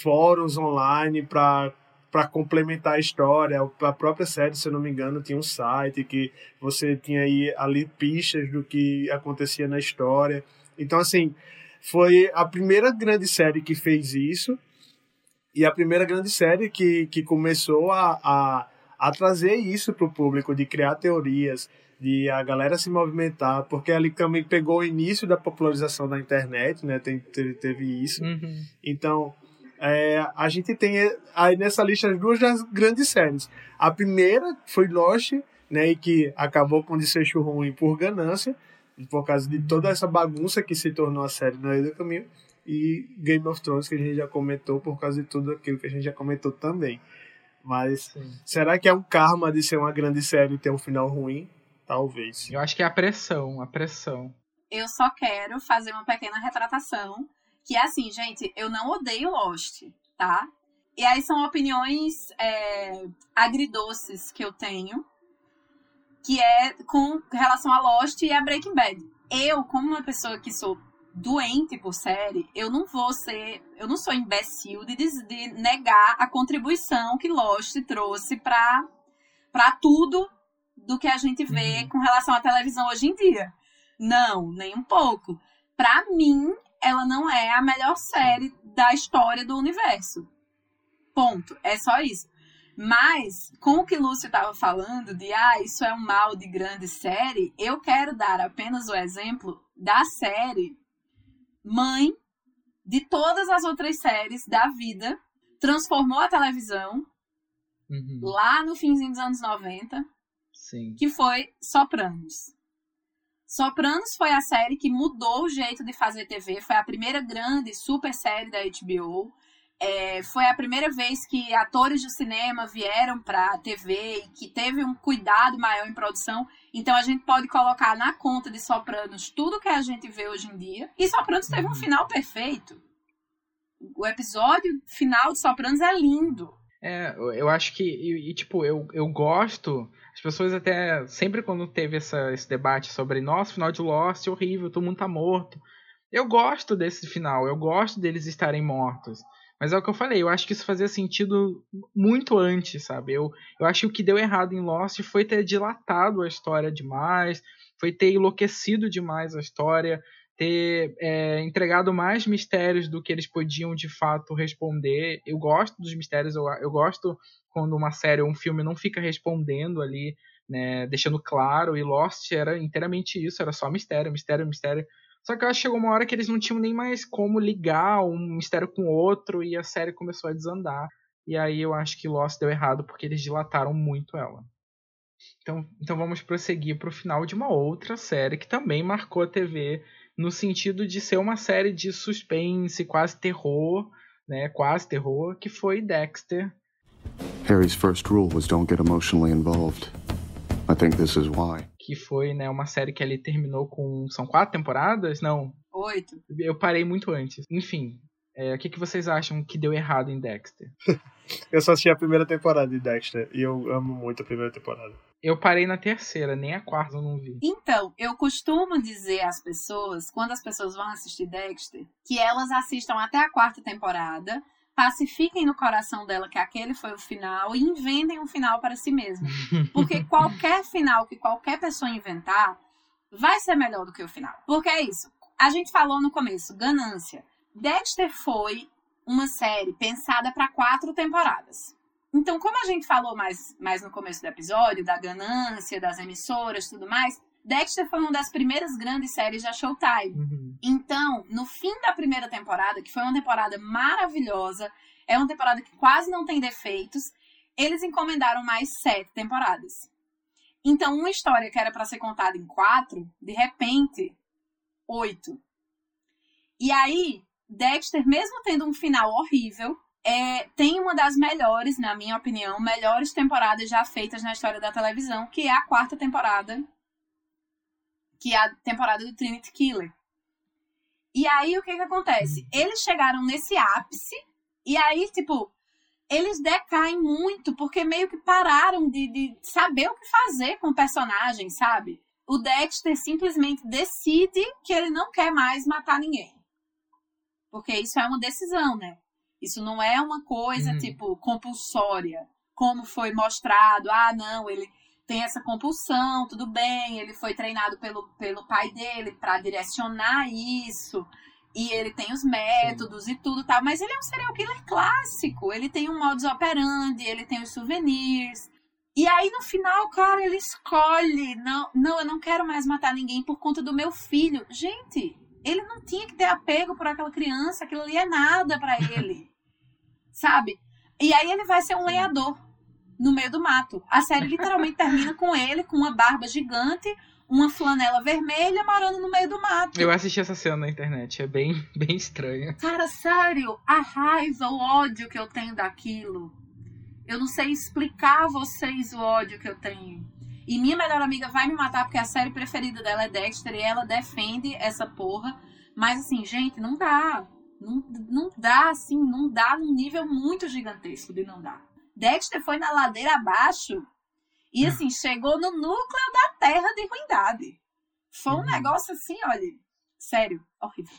fóruns online para para complementar a história. A própria série, se eu não me engano, tinha um site que você tinha aí ali pistas do que acontecia na história. Então, assim, foi a primeira grande série que fez isso e a primeira grande série que, que começou a, a, a trazer isso para o público, de criar teorias, de a galera se movimentar, porque ali também pegou o início da popularização da internet, né? Tem, teve, teve isso. Uhum. Então, é, a gente tem aí nessa lista as duas das grandes séries. A primeira foi Lost, né? E que acabou com desfecho ruim por ganância, por causa de toda essa bagunça que se tornou a série no meio do caminho e Game of Thrones, que a gente já comentou por causa de tudo aquilo que a gente já comentou também. Mas Sim. será que é um karma de ser uma grande série e ter um final ruim? Talvez. Eu acho que é a pressão, a pressão. Eu só quero fazer uma pequena retratação, que é assim, gente, eu não odeio Lost, tá? E aí são opiniões é, agridoces que eu tenho, que é com relação a Lost e a Breaking Bad. Eu, como uma pessoa que sou doente por série, eu não vou ser, eu não sou imbecil de, de negar a contribuição que Lost trouxe para para tudo do que a gente vê uhum. com relação à televisão hoje em dia. Não, nem um pouco. Para mim, ela não é a melhor série da história do universo. Ponto. É só isso. Mas, com o que Lúcio estava falando de ah, isso é um mal de grande série, eu quero dar apenas o exemplo da série mãe de todas as outras séries da vida, transformou a televisão uhum. lá no finzinho dos anos 90, Sim. que foi Sopranos. Sopranos foi a série que mudou o jeito de fazer TV, foi a primeira grande super série da HBO. É, foi a primeira vez que atores de cinema vieram para a TV e que teve um cuidado maior em produção. Então a gente pode colocar na conta de Sopranos tudo que a gente vê hoje em dia. E Sopranos teve um uhum. final perfeito. O episódio final de Sopranos é lindo. É, eu acho que, e, e, tipo, eu, eu gosto. As pessoas até. Sempre quando teve essa, esse debate sobre, nossa, final de Lost é horrível, todo mundo tá morto. Eu gosto desse final, eu gosto deles estarem mortos. Mas é o que eu falei, eu acho que isso fazia sentido muito antes, sabe? Eu, eu acho que o que deu errado em Lost foi ter dilatado a história demais, foi ter enlouquecido demais a história, ter é, entregado mais mistérios do que eles podiam de fato responder. Eu gosto dos mistérios, eu, eu gosto quando uma série ou um filme não fica respondendo ali, né, deixando claro, e Lost era inteiramente isso, era só mistério, mistério, mistério. Só que eu acho que chegou uma hora que eles não tinham nem mais como ligar um mistério com o outro e a série começou a desandar. E aí eu acho que Lost deu errado porque eles dilataram muito ela. Então, então vamos prosseguir para o final de uma outra série que também marcou a TV no sentido de ser uma série de suspense, quase terror, né, quase terror, que foi Dexter. Harry's first rule was don't get emotionally involved. I think this is why. Que foi, né, uma série que ali terminou com são quatro temporadas, não? Oito. Eu parei muito antes. Enfim, é, o que, que vocês acham que deu errado em Dexter? eu só assisti a primeira temporada de Dexter e eu amo muito a primeira temporada. Eu parei na terceira, nem a quarta eu não vi. Então, eu costumo dizer às pessoas, quando as pessoas vão assistir Dexter, que elas assistam até a quarta temporada, pacifiquem no coração dela que aquele foi o final e inventem um final para si mesma. Porque qualquer final que qualquer pessoa inventar vai ser melhor do que o final. Porque é isso. A gente falou no começo, ganância. Dexter foi uma série pensada para quatro temporadas. Então, como a gente falou mais, mais no começo do episódio, da ganância, das emissoras tudo mais, Dexter foi uma das primeiras grandes séries da Showtime. Uhum. Então, no fim da primeira temporada, que foi uma temporada maravilhosa, é uma temporada que quase não tem defeitos, eles encomendaram mais sete temporadas. Então, uma história que era para ser contada em quatro, de repente, oito. E aí, Dexter, mesmo tendo um final horrível, é, tem uma das melhores, na minha opinião, melhores temporadas já feitas na história da televisão, que é a quarta temporada, que é a temporada do Trinity Killer. E aí o que que acontece? Eles chegaram nesse ápice e aí, tipo, eles decaem muito porque meio que pararam de, de saber o que fazer com o personagem, sabe? O Dexter simplesmente decide que ele não quer mais matar ninguém. Porque isso é uma decisão, né? Isso não é uma coisa, uhum. tipo, compulsória, como foi mostrado. Ah, não, ele tem essa compulsão, tudo bem, ele foi treinado pelo, pelo pai dele para direcionar isso. E ele tem os métodos Sim. e tudo tal, mas ele é um serial killer clássico. Ele tem um modus operandi, ele tem os souvenirs. E aí no final, cara, ele escolhe, não, não, eu não quero mais matar ninguém por conta do meu filho. Gente, ele não tinha que ter apego por aquela criança, aquilo ali é nada para ele sabe? E aí ele vai ser um lenhador no meio do mato. A série literalmente termina com ele com uma barba gigante, uma flanela vermelha morando no meio do mato. Eu assisti essa cena na internet, é bem, bem estranha. Cara, sério, a raiva, o ódio que eu tenho daquilo. Eu não sei explicar a vocês o ódio que eu tenho. E minha melhor amiga vai me matar porque a série preferida dela é Dexter e ela defende essa porra. Mas assim, gente, não dá. Não, não dá, assim, não dá num nível muito gigantesco de não dar. Dexter foi na ladeira abaixo e, assim, chegou no núcleo da terra de ruindade. Foi um uhum. negócio assim, olha, sério, horrível.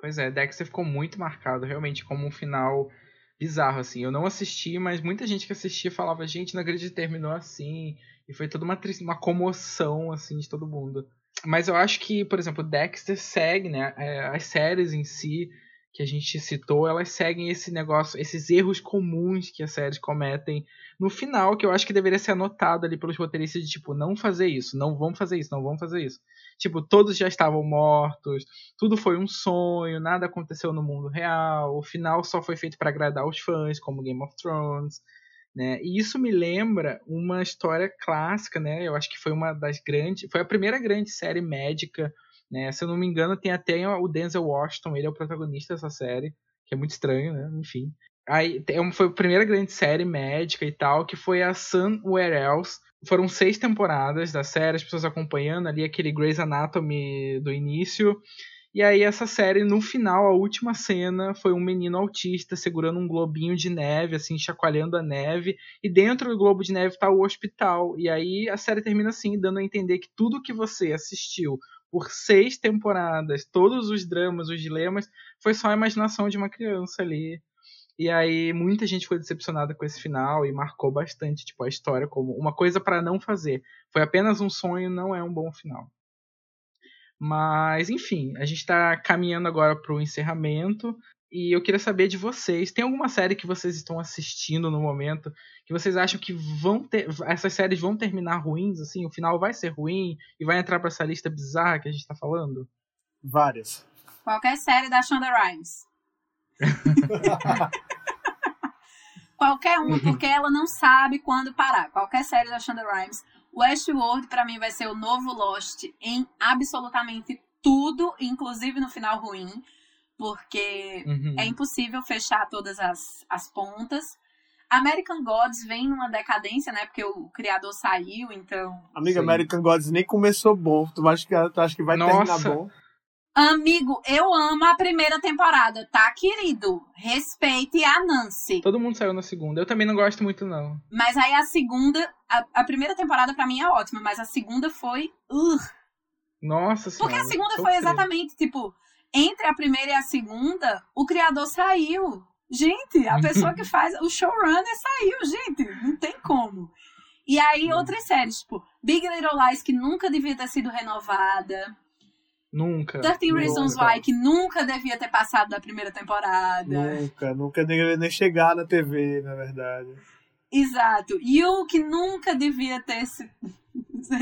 Pois é, Dexter ficou muito marcado, realmente, como um final bizarro, assim. Eu não assisti, mas muita gente que assistia falava, gente, não acredito que terminou assim. E foi toda uma, uma comoção, assim, de todo mundo mas eu acho que, por exemplo, Dexter segue, né? É, as séries em si que a gente citou, elas seguem esse negócio, esses erros comuns que as séries cometem no final, que eu acho que deveria ser anotado ali pelos roteiristas de tipo, não fazer isso, não vamos fazer isso, não vamos fazer isso. Tipo, todos já estavam mortos, tudo foi um sonho, nada aconteceu no mundo real, o final só foi feito para agradar os fãs, como Game of Thrones. Né? E isso me lembra uma história clássica, né? Eu acho que foi uma das grandes, foi a primeira grande série médica, né? Se eu não me engano, tem até o Denzel Washington, ele é o protagonista dessa série, que é muito estranho, né? Enfim. Aí foi a primeira grande série médica e tal, que foi a Somewhere Else. Foram seis temporadas da série, as pessoas acompanhando ali aquele Grey's Anatomy do início. E aí essa série, no final, a última cena foi um menino autista segurando um globinho de neve, assim, chacoalhando a neve, e dentro do globo de neve tá o hospital. E aí a série termina assim, dando a entender que tudo que você assistiu por seis temporadas, todos os dramas, os dilemas, foi só a imaginação de uma criança ali. E aí muita gente foi decepcionada com esse final e marcou bastante, tipo, a história como uma coisa para não fazer. Foi apenas um sonho, não é um bom final. Mas, enfim, a gente está caminhando agora para o encerramento. E eu queria saber de vocês, tem alguma série que vocês estão assistindo no momento que vocês acham que vão ter, essas séries vão terminar ruins, assim, o final vai ser ruim e vai entrar para essa lista bizarra que a gente está falando? Várias. Qualquer série da Shonda Rhimes. Qualquer uma, porque ela não sabe quando parar. Qualquer série da Shonda Rhimes. Westworld, para mim, vai ser o novo Lost em absolutamente tudo, inclusive no final ruim porque uhum. é impossível fechar todas as, as pontas. American Gods vem numa decadência, né? Porque o criador saiu, então. Amiga, Sim. American Gods nem começou bom. Tu acha que, tu acha que vai Nossa. terminar bom? Amigo, eu amo a primeira temporada, tá, querido? Respeite a Nancy. Todo mundo saiu na segunda. Eu também não gosto muito, não. Mas aí a segunda. A, a primeira temporada para mim é ótima, mas a segunda foi. Uh. Nossa senhora. Porque a segunda foi exatamente, tipo entre a primeira e a segunda, o criador saiu. Gente, a pessoa que faz o showrunner saiu, gente, não tem como. E aí outras séries, tipo Big Little Lies que nunca devia ter sido renovada. Nunca. 13 Reasons Why que nunca devia ter passado da primeira temporada. Nunca, nunca devia nem chegar na TV, na verdade. Exato. You que nunca devia ter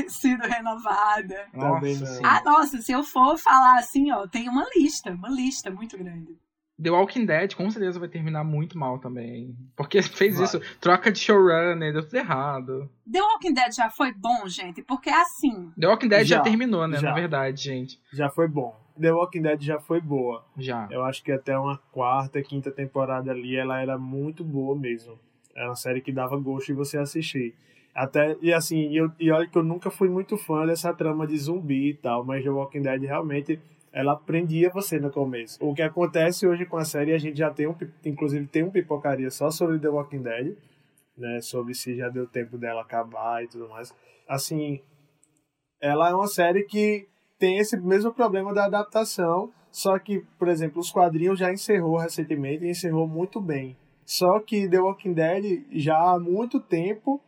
sido renovada. Nossa, ah, nossa, se eu for falar assim, ó, tem uma lista, uma lista muito grande. The Walking Dead com certeza vai terminar muito mal também. Porque fez vai. isso, troca de showrunner, deu tudo errado. The Walking Dead já foi bom, gente, porque é assim. The Walking Dead já, já terminou, né? Já. Na verdade, gente. Já foi bom. The Walking Dead já foi boa. Já. Eu acho que até uma quarta, quinta temporada ali, ela era muito boa mesmo. Era uma série que dava gosto de você assistir. Até, e assim, eu, e olha que eu nunca fui muito fã dessa trama de zumbi e tal, mas The Walking Dead realmente ela prendia você no começo. O que acontece hoje com a série, a gente já tem um, inclusive tem um pipocaria só sobre The Walking Dead, né, sobre se já deu tempo dela acabar e tudo mais. Assim, ela é uma série que tem esse mesmo problema da adaptação, só que, por exemplo, os quadrinhos já encerrou recentemente e encerrou muito bem. Só que The Walking Dead já há muito tempo,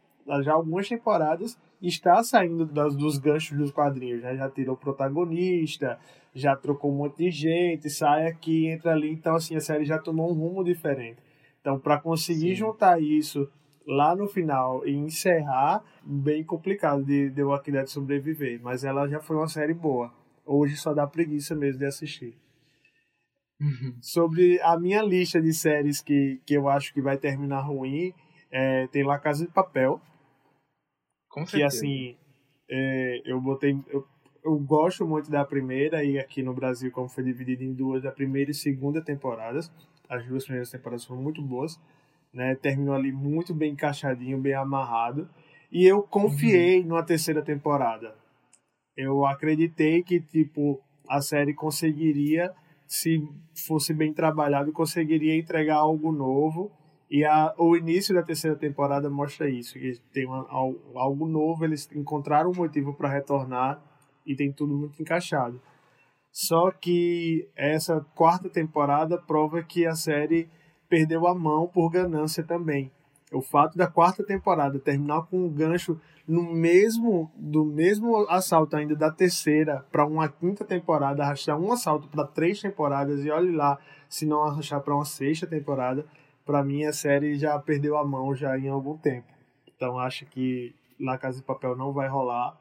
já algumas temporadas, está saindo das, dos ganchos dos quadrinhos. Né? Já tirou o protagonista, já trocou um monte de gente, sai aqui, entra ali. Então, assim, a série já tomou um rumo diferente. Então, para conseguir Sim. juntar isso lá no final e encerrar, bem complicado de The Walking Dead sobreviver. Mas ela já foi uma série boa. Hoje só dá preguiça mesmo de assistir. Uhum. Sobre a minha lista de séries que, que eu acho que vai terminar ruim, é, tem La Casa de Papel. Com que assim, é, eu botei. Eu, eu gosto muito da primeira, e aqui no Brasil, como foi dividido em duas, a primeira e segunda temporadas. As duas primeiras temporadas foram muito boas. Né? Terminou ali muito bem encaixadinho, bem amarrado. E eu confiei uhum. numa terceira temporada. Eu acreditei que, tipo, a série conseguiria se fosse bem trabalhado, conseguiria entregar algo novo. E a, o início da terceira temporada mostra isso, que tem uma, algo novo, eles encontraram um motivo para retornar e tem tudo muito encaixado. Só que essa quarta temporada prova que a série perdeu a mão por ganância também. O fato da quarta temporada terminar com um gancho no mesmo do mesmo assalto ainda da terceira para uma quinta temporada, arrastar um assalto para três temporadas e olhe lá se não arrastar para uma sexta temporada, para mim a série já perdeu a mão já em algum tempo. Então acho que La Casa de Papel não vai rolar.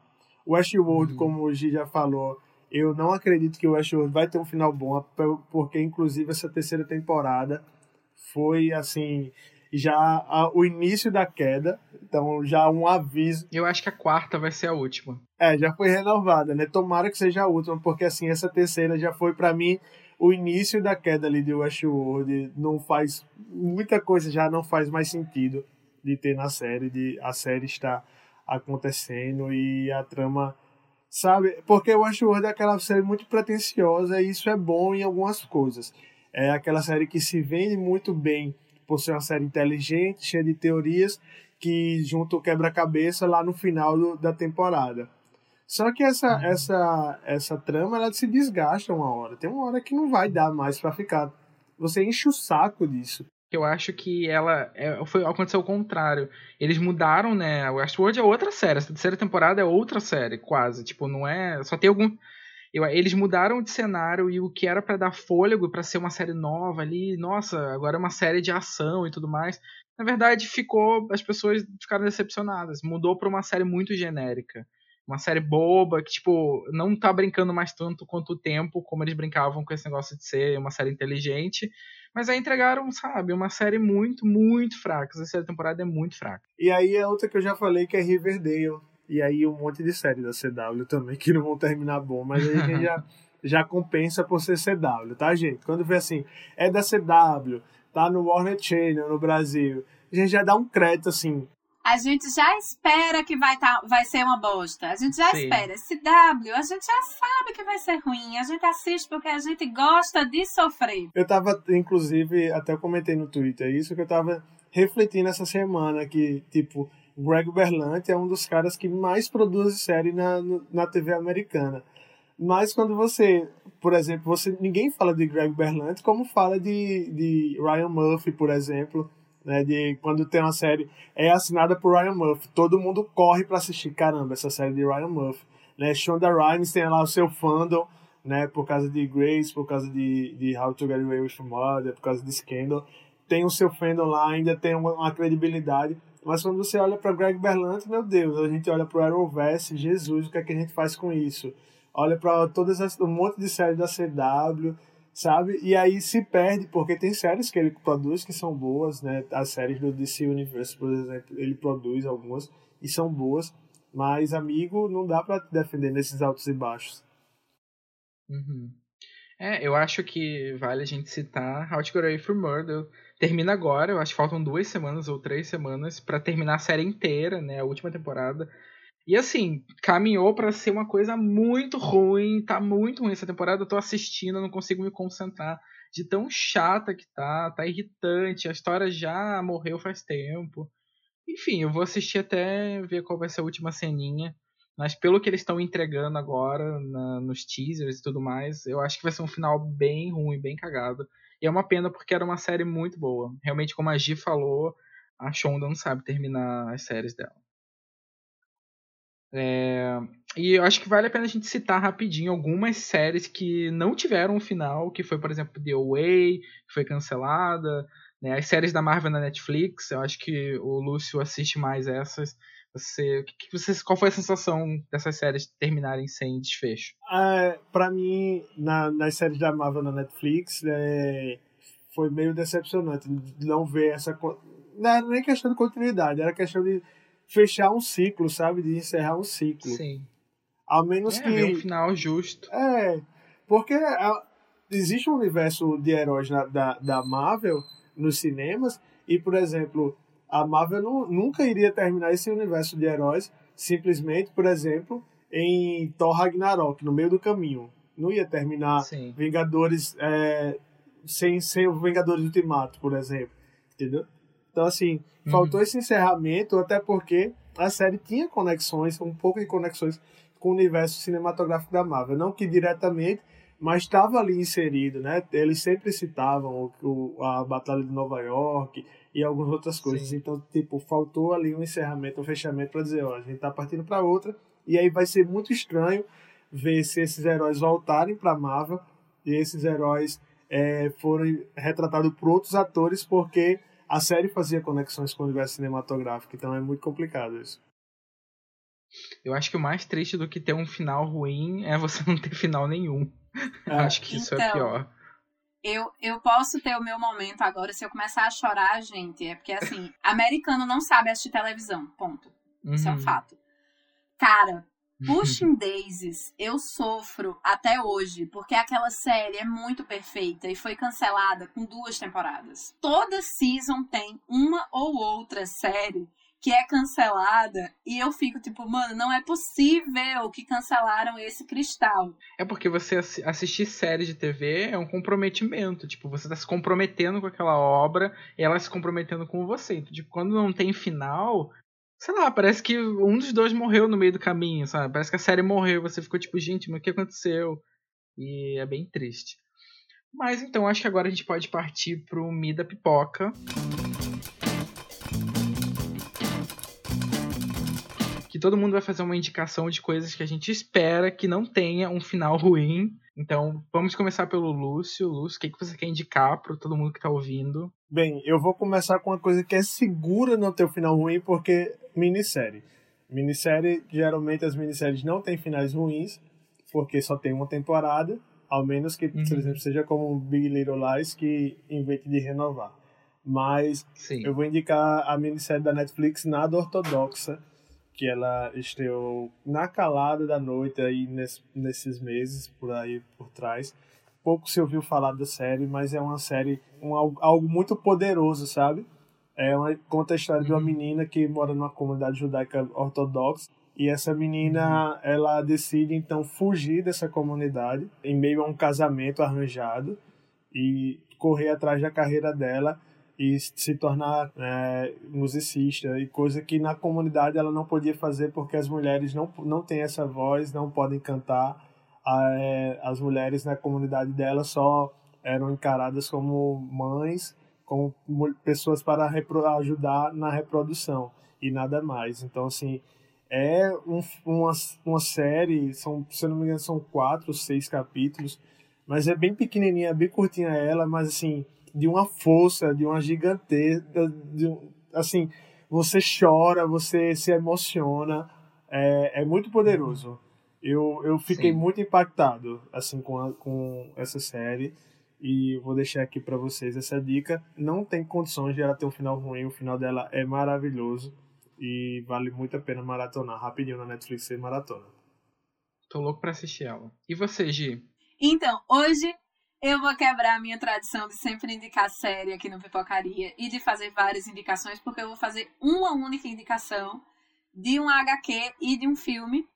Westworld, uhum. como o Gi já falou, eu não acredito que o Westworld vai ter um final bom, porque inclusive essa terceira temporada foi assim já a, o início da queda, então já um aviso. Eu acho que a quarta vai ser a última. É, já foi renovada, né? Tomara que seja a última, porque assim, essa terceira já foi para mim o início da queda ali de Westworld. Não faz. Muita coisa já não faz mais sentido de ter na série, de a série estar acontecendo e a trama Sabe? Porque Westworld é aquela série muito pretensiosa e isso é bom em algumas coisas. É aquela série que se vende muito bem por ser uma série inteligente, cheia de teorias, que junto o quebra-cabeça lá no final do, da temporada. Só que essa, uhum. essa, essa trama ela se desgasta uma hora. Tem uma hora que não vai dar mais para ficar. Você enche o saco disso. Eu acho que ela. É, foi, aconteceu o contrário. Eles mudaram, né? O Westworld é outra série. Essa terceira temporada é outra série, quase. Tipo, não é. Só tem algum. Eu, eles mudaram de cenário e o que era para dar fôlego para ser uma série nova ali, nossa, agora é uma série de ação e tudo mais. Na verdade, ficou, as pessoas ficaram decepcionadas. Mudou para uma série muito genérica uma série boba, que, tipo, não tá brincando mais tanto quanto o tempo, como eles brincavam com esse negócio de ser uma série inteligente. Mas aí entregaram, sabe, uma série muito, muito fraca. Essa terceira temporada é muito fraca. E aí é outra que eu já falei, que é Riverdale. E aí um monte de série da CW também, que não vão terminar bom, mas aí a gente já, já compensa por ser CW, tá, gente? Quando vê assim, é da CW, tá no Warner Channel no Brasil, a gente já dá um crédito assim, a gente já espera que vai, tá, vai ser uma bosta. A gente já Sim. espera. CW, a gente já sabe que vai ser ruim. A gente assiste porque a gente gosta de sofrer. Eu tava, inclusive, até comentei no Twitter isso, que eu tava refletindo essa semana que, tipo, Greg Berlanti é um dos caras que mais produz série na, na TV americana. Mas quando você, por exemplo, você ninguém fala de Greg Berlanti como fala de, de Ryan Murphy, por exemplo, né, de quando tem uma série é assinada por Ryan Murphy, todo mundo corre para assistir, caramba, essa série de Ryan Murphy, né? Shonda Rhimes tem lá o seu fandom, né, por causa de Grace, por causa de, de How to Get Away with Murder, por causa de Scandal, tem o seu fandom lá, ainda tem uma, uma credibilidade, mas quando você olha para Greg Berlanti, meu Deus, a gente olha para Arrowverse, Jesus, o que é que a gente faz com isso? Olha para todas as, um monte de séries da CW, sabe? E aí se perde, porque tem séries que ele produz que são boas, né? As séries do DC Universe, por exemplo, ele produz algumas e são boas, mas, amigo, não dá para defender nesses altos e baixos. Uhum. É, eu acho que vale a gente citar How to Away Murder. Termina agora, eu acho que faltam duas semanas ou três semanas para terminar a série inteira, né? A última temporada. E assim, caminhou para ser uma coisa muito ruim, tá muito ruim essa temporada, eu tô assistindo, não consigo me concentrar de tão chata que tá, tá irritante, a história já morreu faz tempo. Enfim, eu vou assistir até ver qual vai ser a última ceninha. Mas pelo que eles estão entregando agora na, nos teasers e tudo mais, eu acho que vai ser um final bem ruim, bem cagado. E é uma pena porque era uma série muito boa. Realmente, como a Gi falou, a Shonda não sabe terminar as séries dela. É, e eu acho que vale a pena a gente citar rapidinho algumas séries que não tiveram um final, que foi, por exemplo, The Away, que foi cancelada, né? as séries da Marvel na Netflix, eu acho que o Lúcio assiste mais essas. Você, que você, qual foi a sensação dessas séries terminarem sem desfecho? É, para mim, na, nas séries da Marvel na Netflix, é, foi meio decepcionante não ver essa. Não era nem questão de continuidade, era questão de fechar um ciclo, sabe? De encerrar um ciclo. Sim. Ao menos é, que. um final justo. É. Porque a, existe um universo de heróis na, da, da Marvel nos cinemas, e, por exemplo, a Marvel não, nunca iria terminar esse universo de heróis simplesmente, por exemplo, em Thor Ragnarok, no meio do caminho. Não ia terminar Sim. Vingadores é, sem, sem o Vingadores Ultimato, por exemplo. Entendeu? Então, assim, uhum. faltou esse encerramento, até porque a série tinha conexões, um pouco de conexões com o universo cinematográfico da Marvel. Não que diretamente, mas estava ali inserido, né? Eles sempre citavam o, o, a Batalha de Nova York e algumas outras coisas. Sim. Então, tipo, faltou ali um encerramento, um fechamento para dizer, ó, a gente tá partindo para outra. E aí vai ser muito estranho ver se esses heróis voltarem para Marvel e esses heróis é, forem retratados por outros atores, porque a série fazia conexões com o universo cinematográfico, então é muito complicado isso. Eu acho que o mais triste do que ter um final ruim é você não ter final nenhum. É. acho que isso é então, é pior. Eu, eu posso ter o meu momento agora, se eu começar a chorar, gente, é porque assim, americano não sabe assistir televisão, ponto. Uhum. Isso é um uhum. fato. Cara, Pushing Daisies, eu sofro até hoje, porque aquela série é muito perfeita e foi cancelada com duas temporadas. Toda season tem uma ou outra série que é cancelada e eu fico tipo, mano, não é possível que cancelaram esse cristal. É porque você assistir séries de TV é um comprometimento, tipo, você tá se comprometendo com aquela obra e ela se comprometendo com você. Então, tipo, quando não tem final, sei lá, parece que um dos dois morreu no meio do caminho, sabe? Parece que a série morreu, você ficou tipo, gente, mas o que aconteceu? E é bem triste. Mas então acho que agora a gente pode partir pro Mi da Pipoca. Que todo mundo vai fazer uma indicação de coisas que a gente espera que não tenha um final ruim. Então, vamos começar pelo Lúcio. Lúcio, o que, que você quer indicar para todo mundo que está ouvindo? Bem, eu vou começar com uma coisa que é segura não ter um final ruim, porque minissérie. Minissérie, geralmente as minisséries não têm finais ruins, porque só tem uma temporada. Ao menos que, uhum. por exemplo, seja como Big Little Lies que invente de renovar. Mas Sim. eu vou indicar a minissérie da Netflix Nada Ortodoxa, que ela estreou na calada da noite aí nesse, nesses meses por aí por trás. Pouco se ouviu falar da série, mas é uma série, um, algo muito poderoso, sabe? É uma, conta a história uhum. de uma uhum. menina que mora numa comunidade judaica ortodoxa e essa menina, uhum. ela decide então fugir dessa comunidade em meio a um casamento arranjado e correr atrás da carreira dela e se tornar é, musicista e coisa que na comunidade ela não podia fazer porque as mulheres não, não têm essa voz, não podem cantar. É, as mulheres na comunidade dela só eram encaradas como mães, como pessoas para ajudar na reprodução e nada mais. Então, assim, é um, uma, uma série, são, se eu não me engano, são quatro, seis capítulos, mas é bem pequenininha, bem curtinha ela, mas assim, de uma força, de uma gigantesca, de, assim, você chora, você se emociona, é, é muito poderoso. Eu, eu fiquei Sim. muito impactado, assim, com, a, com essa série, e vou deixar aqui para vocês essa dica. Não tem condições de ela ter um final ruim, o final dela é maravilhoso e vale muito a pena maratonar rapidinho na Netflix e maratona. Tô louco pra assistir ela. E você, Gi? Então, hoje eu vou quebrar a minha tradição de sempre indicar série aqui no Pipocaria e de fazer várias indicações, porque eu vou fazer uma única indicação de um HQ e de um filme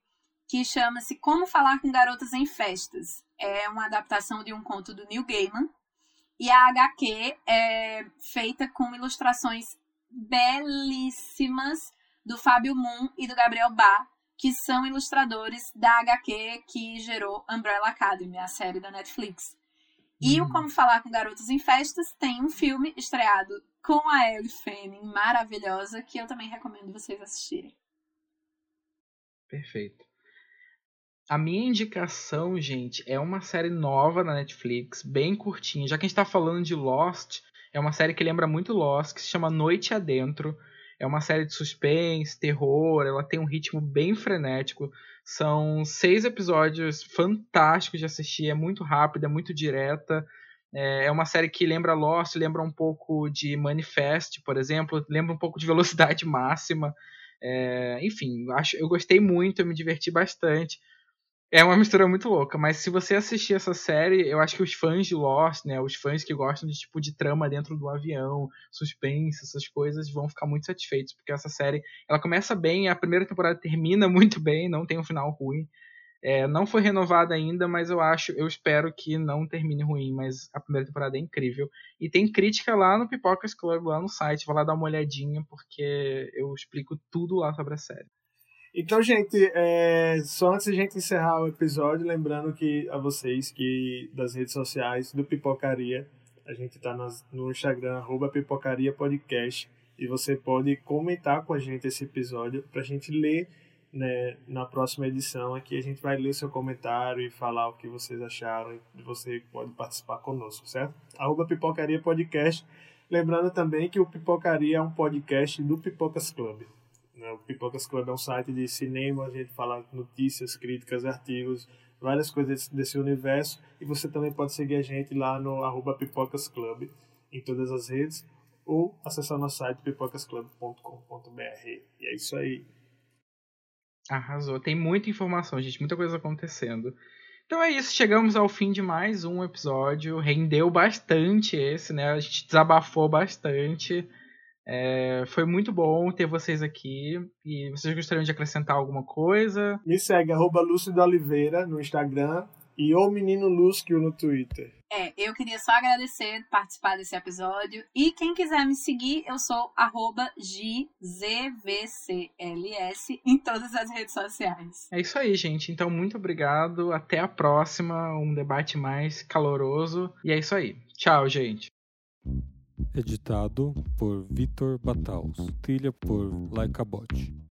que chama-se Como Falar com Garotas em Festas. É uma adaptação de um conto do Neil Gaiman. E a HQ é feita com ilustrações belíssimas do Fábio Moon e do Gabriel Bá, que são ilustradores da HQ que gerou Umbrella Academy, a série da Netflix. E o hum. Como Falar com Garotos em Festas tem um filme estreado com a Ellie Fanning, maravilhosa, que eu também recomendo vocês assistirem. Perfeito. A minha indicação, gente, é uma série nova na Netflix, bem curtinha. Já que a gente tá falando de Lost, é uma série que lembra muito Lost, que se chama Noite Adentro. É uma série de suspense, terror, ela tem um ritmo bem frenético. São seis episódios fantásticos de assistir, é muito rápida, é muito direta. É, é uma série que lembra Lost, lembra um pouco de Manifest, por exemplo, lembra um pouco de Velocidade Máxima. É, enfim, acho, eu gostei muito, eu me diverti bastante. É uma mistura muito louca, mas se você assistir essa série, eu acho que os fãs de Lost, né, os fãs que gostam de tipo de trama dentro do avião, suspense, essas coisas, vão ficar muito satisfeitos, porque essa série, ela começa bem, a primeira temporada termina muito bem, não tem um final ruim. É, não foi renovada ainda, mas eu acho, eu espero que não termine ruim, mas a primeira temporada é incrível. E tem crítica lá no Pipocas Club, lá no site, vou lá dar uma olhadinha, porque eu explico tudo lá sobre a série. Então, gente, é, só antes de a gente encerrar o episódio, lembrando que a vocês que das redes sociais do Pipocaria, a gente está no Instagram, arroba Pipocaria Podcast, e você pode comentar com a gente esse episódio para a gente ler né, na próxima edição. Aqui a gente vai ler seu comentário e falar o que vocês acharam e você pode participar conosco, certo? Arroba Pipocaria Podcast. Lembrando também que o Pipocaria é um podcast do Pipocas Club. Né? O Pipocas Club é um site de cinema, a gente fala notícias, críticas, artigos, várias coisas desse universo. E você também pode seguir a gente lá no arroba Pipocas Club em todas as redes ou acessar nosso site pipocasclub.com.br. E é isso aí. Arrasou. Tem muita informação, gente, muita coisa acontecendo. Então é isso, chegamos ao fim de mais um episódio. Rendeu bastante esse, né? A gente desabafou bastante. É, foi muito bom ter vocês aqui. E vocês gostariam de acrescentar alguma coisa? Me segue, arroba Lúcio da Oliveira no Instagram e o Menino Lúcio no Twitter. É, eu queria só agradecer participar desse episódio. E quem quiser me seguir, eu sou arroba GZVCLS em todas as redes sociais. É isso aí, gente. Então, muito obrigado. Até a próxima. Um debate mais caloroso. E é isso aí. Tchau, gente. Editado por Vitor Bataus. Trilha por Laika Bot.